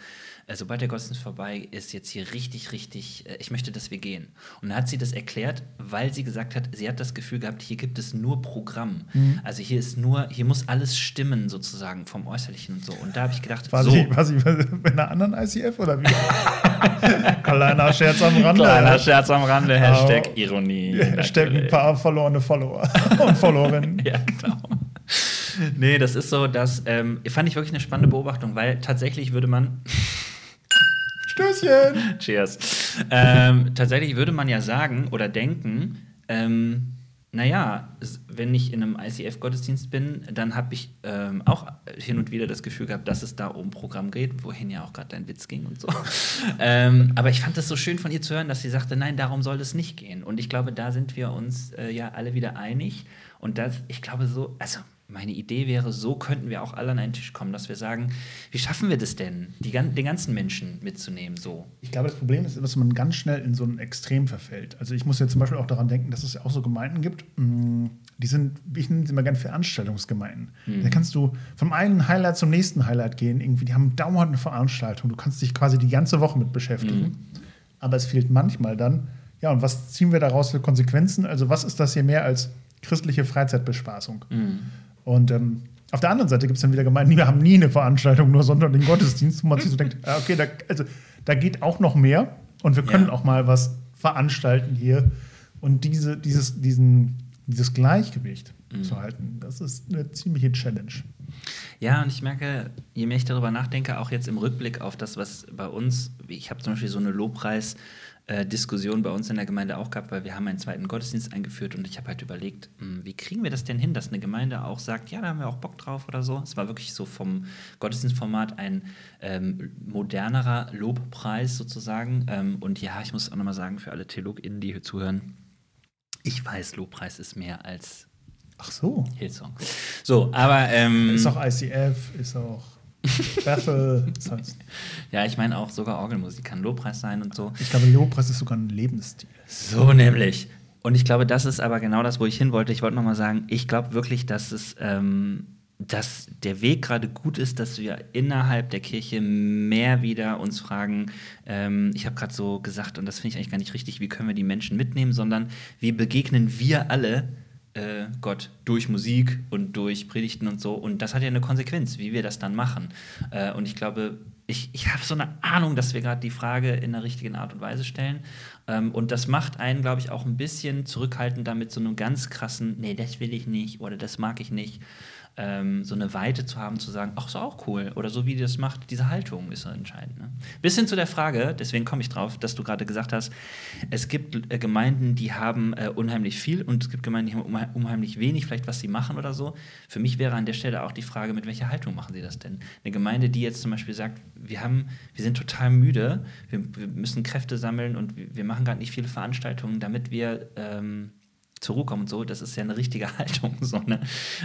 äh, sobald der Gottesdienst vorbei ist, jetzt hier richtig, richtig, äh, ich möchte, dass wir gehen. Und dann hat sie das erklärt, weil sie gesagt hat, sie hat das Gefühl gehabt, hier gibt es nur Programm. Also hier ist nur, hier muss alles stimmen sozusagen vom Äußerlichen und so. Und da habe ich gedacht, War, so. sie, war sie bei einer anderen ICF oder wie? [laughs] Kleiner Scherz am Rande. Kleiner Scherz am Rande, Hashtag. Ironie. Hashtag ein paar verlorene Follower und Followerinnen. [laughs] Ja, genau. [laughs] Nee, das ist so, das ähm, fand ich wirklich eine spannende Beobachtung, weil tatsächlich würde man, [laughs] Stößchen! cheers, ähm, tatsächlich würde man ja sagen oder denken, ähm, naja, wenn ich in einem ICF-Gottesdienst bin, dann habe ich ähm, auch hin und wieder das Gefühl gehabt, dass es da um Programm geht, wohin ja auch gerade dein Witz ging und so. [laughs] ähm, aber ich fand das so schön von ihr zu hören, dass sie sagte, nein, darum soll es nicht gehen. Und ich glaube, da sind wir uns äh, ja alle wieder einig. Und das, ich glaube so, also meine Idee wäre, so könnten wir auch alle an einen Tisch kommen, dass wir sagen, wie schaffen wir das denn, die, den ganzen Menschen mitzunehmen, so. Ich glaube, das Problem ist, dass man ganz schnell in so ein Extrem verfällt. Also ich muss jetzt zum Beispiel auch daran denken, dass es ja auch so Gemeinden gibt, mh, die sind, ich nenne sie mal gerne Veranstaltungsgemeinden. Da kannst du vom einen Highlight zum nächsten Highlight gehen. Irgendwie, die haben dauernd eine Veranstaltung. Du kannst dich quasi die ganze Woche mit beschäftigen. Aber es fehlt manchmal dann, ja, und was ziehen wir daraus für Konsequenzen? Also was ist das hier mehr als christliche Freizeitbespaßung? Und ähm, auf der anderen Seite gibt es dann wieder Gemeinden, die haben nie eine Veranstaltung, nur sondern den Gottesdienst, wo man sich so denkt, ah, okay, da, also, da geht auch noch mehr und wir können Ja. auch mal was veranstalten hier. Und diese, dieses, diesen, dieses Gleichgewicht zu halten, das ist eine ziemliche Challenge. Ja, und ich merke, je mehr ich darüber nachdenke, auch jetzt im Rückblick auf das, was bei uns, ich habe zum Beispiel so eine Lobpreis-Diskussion bei uns in der Gemeinde auch gehabt, weil wir haben einen zweiten Gottesdienst eingeführt und ich habe halt überlegt, hm, wie kriegen wir das denn hin, dass eine Gemeinde auch sagt, ja, da haben wir auch Bock drauf oder so. Es war wirklich so vom Gottesdienstformat ein ähm, modernerer Lobpreis sozusagen. Ähm, und ja, ich muss auch nochmal sagen, für alle TheologInnen, die hier zuhören, ich weiß, Lobpreis ist mehr als Ach so. Hillsong. So, aber ähm, Ist auch ICF, ist auch Bethel. ist halt, Ja, ich meine auch sogar Orgelmusik kann Lobpreis sein und so. ich glaube, Lobpreis ist sogar ein Lebensstil. So nämlich. Und ich glaube, das ist aber genau das, wo ich hin wollte. Ich wollte nochmal sagen, ich glaube wirklich, dass es, ähm, dass der Weg gerade gut ist, dass wir innerhalb der Kirche mehr wieder uns fragen, ähm, ich habe gerade so gesagt, und das finde ich eigentlich gar nicht richtig, wie können wir die Menschen mitnehmen, sondern wie begegnen wir alle äh, Gott durch Musik und durch Predigten und so. Und das hat ja eine Konsequenz, wie wir das dann machen. Äh, und ich glaube, ich, ich habe so eine Ahnung, dass wir gerade die Frage in der richtigen Art und Weise stellen. Ähm, und das macht einen, glaube ich, auch ein bisschen zurückhaltend damit, so einem ganz krassen, nee, das will ich nicht oder das mag ich nicht ähm, so eine Weite zu haben, zu sagen, ach, ist auch cool. Oder so wie das macht, diese Haltung ist so entscheidend. Ne? Bis hin zu der Frage, deswegen komme ich drauf, dass du gerade gesagt hast, es gibt äh, Gemeinden, die haben äh, unheimlich viel und es gibt Gemeinden, die haben unheimlich wenig, vielleicht was sie machen oder so. Für mich wäre an der Stelle auch die Frage, mit welcher Haltung machen sie das denn? Eine Gemeinde, die jetzt zum Beispiel sagt, wir, haben, wir sind total müde, wir, wir müssen Kräfte sammeln und wir, wir machen gerade nicht viele Veranstaltungen, damit wir ähm, zur Ruhe kommen und so, das ist ja eine richtige [laughs] Haltung. So, ne?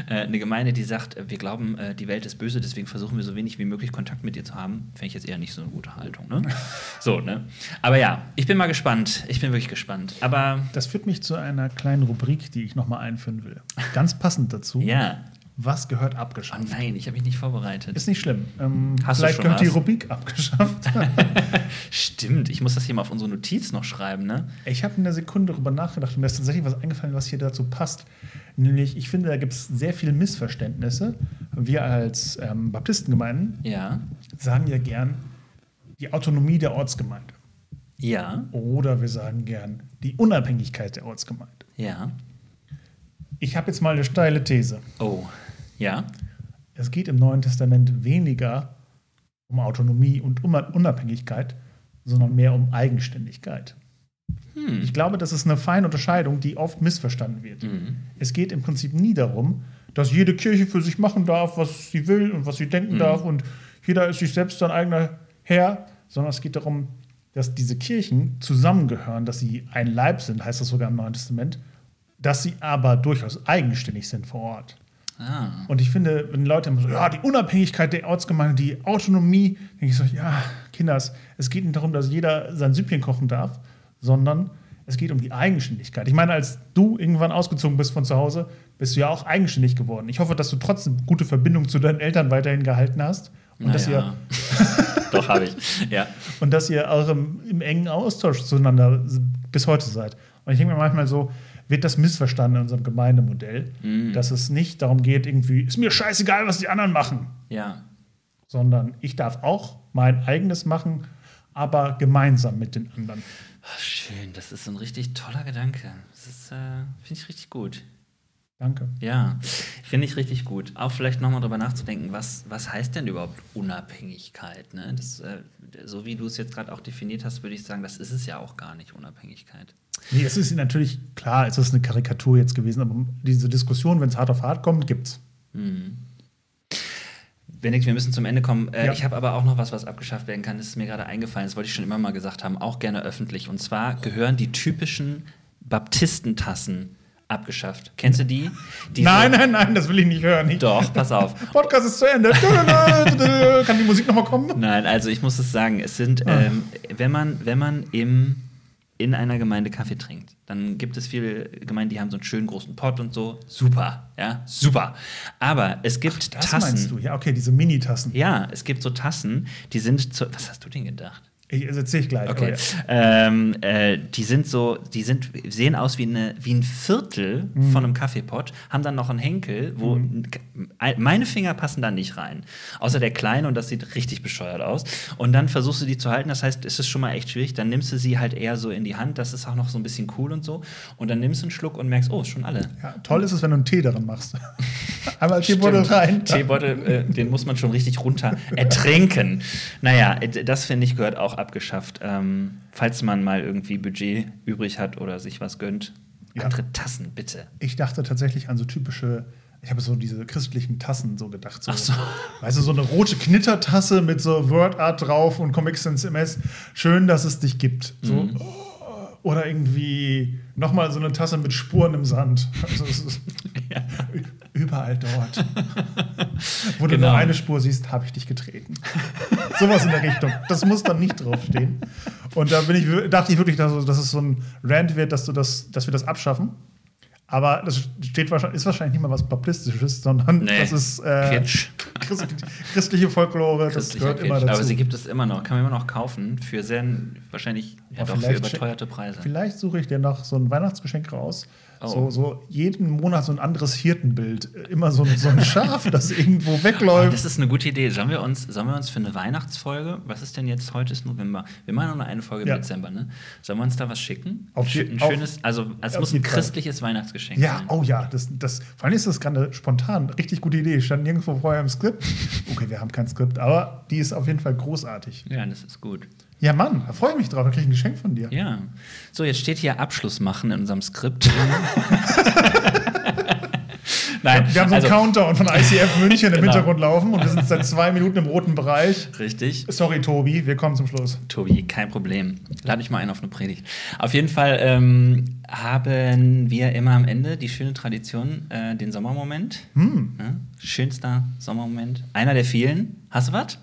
Äh, eine Gemeinde, die sagt, äh, wir glauben, äh, die Welt ist böse, deswegen versuchen wir so wenig wie möglich Kontakt mit dir zu haben, fände ich jetzt eher nicht so eine gute Haltung. Ne? [laughs] So, ne? Aber ja, ich bin mal gespannt. Ich bin wirklich gespannt. Aber das führt mich zu einer kleinen Rubrik, die ich nochmal einführen will. Ganz passend dazu. ja. Was gehört abgeschafft? Oh nein, ich habe mich nicht vorbereitet. Ist nicht schlimm. Ähm, Hast du vielleicht schon gehört was? die Rubrik abgeschafft. [laughs] Stimmt, ich muss das hier mal auf unsere Notiz noch schreiben, ne? ich habe eine Sekunde darüber nachgedacht und mir ist tatsächlich was eingefallen, was hier dazu passt. Nämlich, ich finde, da gibt es sehr viele Missverständnisse. Wir als ähm, Baptistengemeinden Ja. sagen ja gern die Autonomie der Ortsgemeinde. Ja. Oder wir sagen gern die Unabhängigkeit der Ortsgemeinde. Ja. Ich habe jetzt mal eine steile These. Oh. Ja. Es geht im Neuen Testament weniger um Autonomie und um Unabhängigkeit, sondern mehr um Eigenständigkeit. Hm. Ich glaube, das ist eine feine Unterscheidung, die oft missverstanden wird. Mhm. Es geht im Prinzip nie darum, dass jede Kirche für sich machen darf, was sie will und was sie denken Mhm. darf und jeder ist sich selbst sein eigener Herr, sondern es geht darum, dass diese Kirchen zusammengehören, dass sie ein Leib sind, heißt das sogar im Neuen Testament, dass sie aber durchaus eigenständig sind vor Ort. Ah. Und ich finde, wenn Leute immer so, ja, die Unabhängigkeit der Ortsgemeinde, die Autonomie, denke ich so, ja, Kinders, es geht nicht darum, dass jeder sein Süppchen kochen darf, sondern es geht um die Eigenständigkeit. Ich meine, als du irgendwann ausgezogen bist von zu Hause, bist du ja auch eigenständig geworden. Ich hoffe, dass du trotzdem gute Verbindung zu deinen Eltern weiterhin gehalten hast und, dass, ihr, Naja. [laughs] Doch, habe ich. Ja. und dass ihr auch im, im engen Austausch zueinander bis heute seid. Und ich denke mir manchmal so, wird das missverstanden in unserem Gemeindemodell, Mhm. dass es nicht darum geht, irgendwie, ist mir scheißegal, was die anderen machen Ja. sondern ich darf auch mein eigenes machen, aber gemeinsam mit den anderen. Ach, schön, das ist so ein richtig toller Gedanke. Das ist, äh, finde ich richtig gut. Danke. Ja, finde ich richtig gut. Auch vielleicht nochmal drüber nachzudenken, was, was heißt denn überhaupt Unabhängigkeit? Ne? Das, äh, so wie du es jetzt gerade auch definiert hast, würde ich sagen, das ist es ja auch gar nicht, Unabhängigkeit. Nee, es ist natürlich klar, es ist eine Karikatur jetzt gewesen, aber diese Diskussion, wenn es hart auf hart kommt, gibt's. Benedikt, wir müssen zum Ende kommen. Äh, Ja. Ich habe aber auch noch was, was abgeschafft werden kann. Das ist mir gerade eingefallen. Das wollte ich schon immer mal gesagt haben. Auch gerne öffentlich. Und zwar gehören die typischen Baptistentassen abgeschafft. Kennst du die? die [laughs] nein, nein, nein, das will ich nicht hören. Ich, Doch, pass auf. [laughs] Podcast ist zu Ende. Kann die Musik nochmal kommen? Nein, also ich muss es sagen, es sind, Ah. ähm, wenn man, wenn man im, in einer Gemeinde Kaffee trinkt, dann gibt es viele Gemeinden, die haben so einen schönen großen Pott und so. Super, ja, super. Aber es gibt Das Tassen. meinst du? Ja, okay, diese Mini-Tassen. Ja, es gibt so Tassen, die sind zu, was hast du denn gedacht? Ich, das erzähl ich gleich. Okay. aber ja. Ähm, äh, die sind so, die sind, sehen aus wie, eine, wie ein Viertel Mhm. von einem Kaffeepott, haben dann noch einen Henkel, wo ein- meine Finger passen da nicht rein. Außer der kleine und das sieht richtig bescheuert aus. Und dann versuchst du die zu halten, das heißt, es ist schon mal echt schwierig. Dann nimmst du sie halt eher so in die Hand, das ist auch noch so ein bisschen cool und so. Und dann nimmst du einen Schluck und merkst, oh, ist schon alle. Ja, toll ist es, wenn du einen Tee darin machst. [laughs] Einmal Teebeutel rein. Teebeutel, äh, den muss man schon richtig runter ertränken. Naja, das finde ich gehört auch abgeschafft. Ähm, falls man mal irgendwie Budget übrig hat oder sich was gönnt. Ja. Andere Tassen, bitte. Ich dachte tatsächlich an so typische, ich habe so diese christlichen Tassen so gedacht. So, Ach so. Weißt du, so eine rote Knittertasse mit so Wordart drauf und Comic Sans MS. Schön, dass es dich gibt. So, Mhm. oh, oder irgendwie nochmal so eine Tasse mit Spuren im Sand. Also es ist [laughs] Ja. überall dort. [laughs] Wo du Genau. nur eine Spur siehst, habe ich dich getreten. Sowas in der Richtung. Das muss dann nicht draufstehen. Und da bin ich, dachte ich wirklich, dass, dass es so ein Rant wird, dass, du das, dass wir das abschaffen. Aber das steht wahrscheinlich, ist wahrscheinlich nicht mal was Baptistisches, sondern Nee. das ist äh, Kitsch. [laughs] Christ, christliche Folklore, das gehört immer Kitsch. dazu. Aber sie gibt es immer noch. Kann man immer noch kaufen. Für sehr wahrscheinlich Ja, doch für überteuerte Preise. Vielleicht suche ich dir noch so ein Weihnachtsgeschenk raus. Oh. So, so jeden Monat so ein anderes Hirtenbild. Immer so, ein- so ein Schaf, das [laughs] irgendwo Oh, wegläuft. das ist eine gute Idee. Sollen wir, uns, sollen wir uns für eine Weihnachtsfolge, was ist denn jetzt, heute ist November, wir machen noch eine Folge Ja. im Dezember, ne? Sollen wir uns da was schicken? Auf schö- ein schönes, also es muss ein jeden Fall. christliches Weihnachtsgeschenk Ja, sein. oh ja, das, das, vor allem ist das gerade spontan. Richtig gute Idee. Stand nirgendwo vorher im Skript. Okay, wir haben kein Skript, aber die ist auf jeden Fall großartig. Ja, das ist gut. Ja, Mann, da freue ich mich drauf. Da kriege ich ein Geschenk von dir. Ja. So, jetzt steht hier Abschluss machen in unserem Skript. [laughs] Nein, Wir haben so einen also, Countdown von ICF München im Genau. Hintergrund laufen und wir sind seit zwei Minuten im roten Bereich. Richtig. Sorry, Tobi, wir kommen zum Schluss. Tobi, kein Problem. Lade ich mal ein auf eine Predigt. Auf jeden Fall ähm, haben wir immer am Ende die schöne Tradition, äh, den Sommermoment. Hm. Ja, schönster Sommermoment. Einer der vielen. Hast du was?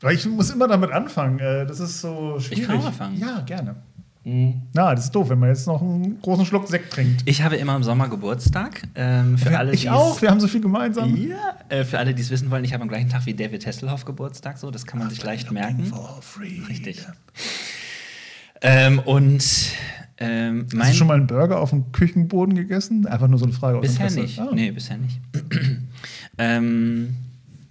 Weil ich muss immer damit anfangen. Äh, Das ist so schwierig. kann auch anfangen. Ja, gerne. Na, das ist doof, wenn man jetzt noch einen großen Schluck Sekt trinkt. Ich habe immer im Sommer Geburtstag. Ähm, für alle, ich auch, wir haben so viel gemeinsam. Ja, äh, für alle, die es wissen wollen, ich habe am gleichen Tag wie David Hasselhoff Geburtstag, so, das kann man sich leicht merken. For free. Richtig. Ähm, und ähm, Hast du schon mal einen Burger auf dem Küchenboden gegessen? Einfach nur so eine Frage. bisher nicht. Ah. Nee, bisher nicht. [clears throat] ähm,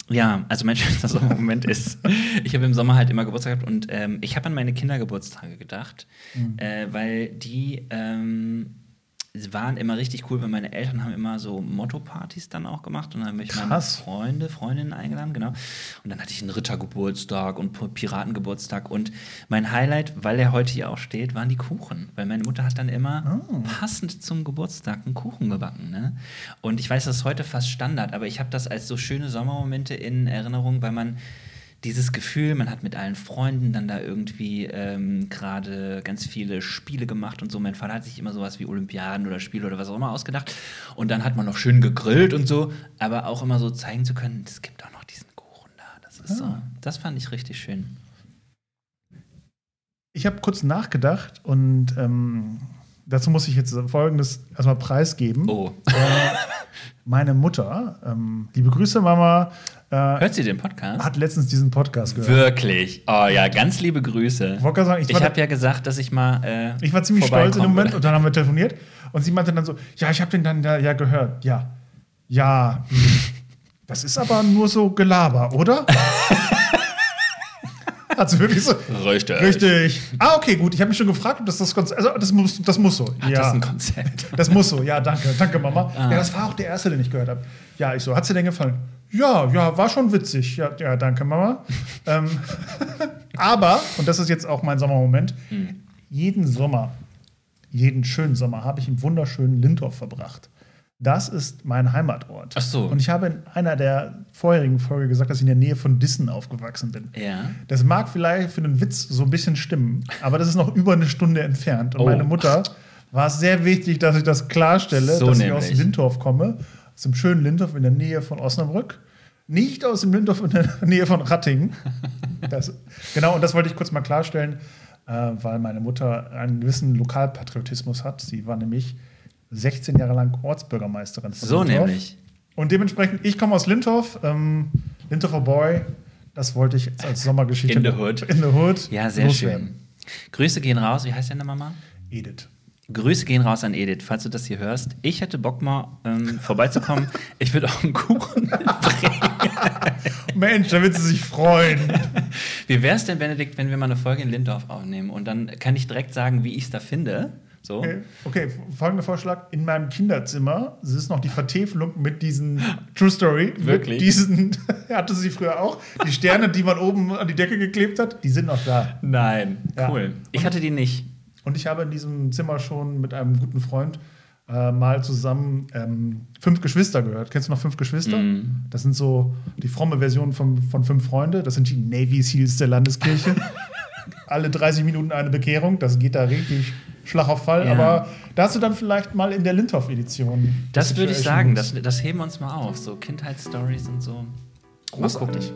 ja, also mein [laughs] schönster Sommermoment ist, ich habe im Sommer halt immer Geburtstag gehabt und ähm, ich habe an meine Kindergeburtstage gedacht, Mhm. äh, weil die ähm, waren immer richtig cool, weil meine Eltern haben immer so Motto-Partys dann auch gemacht und dann habe ich meine Krass. Freunde, Freundinnen eingeladen, genau. Und dann hatte ich einen Rittergeburtstag und Piratengeburtstag und mein Highlight, weil er heute hier auch steht, waren die Kuchen, weil meine Mutter hat dann immer Oh. passend zum Geburtstag einen Kuchen gebacken, ne? Und ich weiß, das ist heute fast Standard, aber ich habe das als so schöne Sommermomente in Erinnerung, weil man dieses Gefühl, man hat mit allen Freunden dann da irgendwie ähm, gerade ganz viele Spiele gemacht und so. Mein Vater hat sich immer sowas wie Olympiaden oder Spiele oder was auch immer ausgedacht. Und dann hat man noch schön gegrillt und so, aber auch immer so zeigen zu können, es gibt auch noch diesen Kuchen da. Das ist so. Ah. Das fand ich richtig schön. Ich habe kurz nachgedacht und ähm, dazu muss ich jetzt Folgendes erstmal preisgeben. Oh. Äh, meine Mutter, ähm, liebe Grüße, Mama, äh, Hört sie den Podcast? hat letztens diesen Podcast gehört. Wirklich. Oh ja, ganz liebe Grüße. Ich wollte sagen, ich Ich habe ja gesagt, dass ich mal. Äh, ich war ziemlich stolz in dem Moment würde. und dann haben wir telefoniert und sie meinte dann so, ja, ich habe den dann da ja gehört. Ja, ja, hm. das ist aber nur so Gelaber, oder? Hat [laughs] sie wirklich so. Richtig. Richtig. Ah, okay, gut. Ich habe mich schon gefragt, ob das das Konzept. Also, das muss, das muss so. Ach, ja. Das ist ein Konzept. Das muss so, ja, danke, danke, Mama. Ah. Ja, das war auch der erste, den ich gehört habe. Ja, ich so, hat's dir denn gefallen? Ja, ja, war schon witzig. Ja, ja danke, Mama. [laughs] ähm, aber, und das ist jetzt auch mein Sommermoment, Hm. jeden Sommer, jeden schönen Sommer habe ich im wunderschönen Lindorf verbracht. Das ist mein Heimatort. Ach so. Und ich habe in einer der vorherigen Folge gesagt, dass ich in der Nähe von Dissen aufgewachsen bin. Ja. Das mag vielleicht für einen Witz so ein bisschen stimmen, aber das ist noch über eine Stunde entfernt. Und Oh. meine Mutter war es sehr wichtig, dass ich das klarstelle, So dass ich nämlich. aus Lindorf komme, aus dem schönen Lindorf in der Nähe von Osnabrück. Nicht aus dem Lindorf in der [laughs] Nähe von Rattingen. Das, genau, und das wollte ich kurz mal klarstellen, äh, weil meine Mutter einen gewissen Lokalpatriotismus hat. Sie war nämlich 16 Jahre lang Ortsbürgermeisterin von So Lindorf. nämlich. Und dementsprechend, ich komme aus Lindorf, ähm, Lindorfer Boy. Das wollte ich als Sommergeschichte In the Hood. In the Hood. Ja, sehr loswerden. schön. Grüße gehen raus. Wie heißt deine Mama? Edith. Grüße gehen raus an Edith, falls du das hier hörst. Ich hätte Bock mal ähm, vorbeizukommen. [laughs] ich würde auch einen Kuchen Mensch, da wird sie sich freuen. Wie wäre es denn, Benedikt, wenn wir mal eine Folge in Lindorf aufnehmen? Und dann kann ich direkt sagen, wie ich es da finde. So. Okay, okay, folgender Vorschlag. In meinem Kinderzimmer, es ist noch die Vertäfelung mit diesen True Story. Wirklich? Diesen, [laughs] hatte sie früher auch. Die Sterne, die man oben an die Decke geklebt hat, die sind noch da. Nein. Ja. Cool. Ich hatte die nicht. Und ich habe in diesem Zimmer schon mit einem guten Freund äh, mal zusammen ähm, fünf Geschwister gehört. Kennst du noch fünf Geschwister? Mhm. Das sind so die fromme Version von, von fünf Freunde. Das sind die Navy Seals der Landeskirche. [laughs] Alle 30 Minuten eine Bekehrung. Das geht da richtig Schlag auf Fall. Ja. Aber da hast du dann vielleicht mal in der Lindhoff-Edition. Das würde ich sagen. Das, das heben wir uns mal auf. So Kindheitsstories und so. Großartig.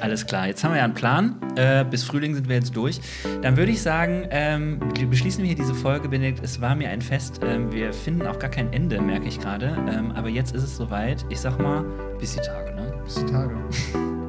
Alles klar, jetzt haben wir ja einen Plan. Äh, bis Frühling sind wir jetzt durch. Dann würde ich sagen, ähm, beschließen wir hier diese Folge, Benedikt. Es war mir ein Fest. Ähm, wir finden auch gar kein Ende, merke ich gerade. Ähm, aber jetzt ist es soweit. Ich sag mal, bis die Tage. Ne? Bis die Tage. [laughs]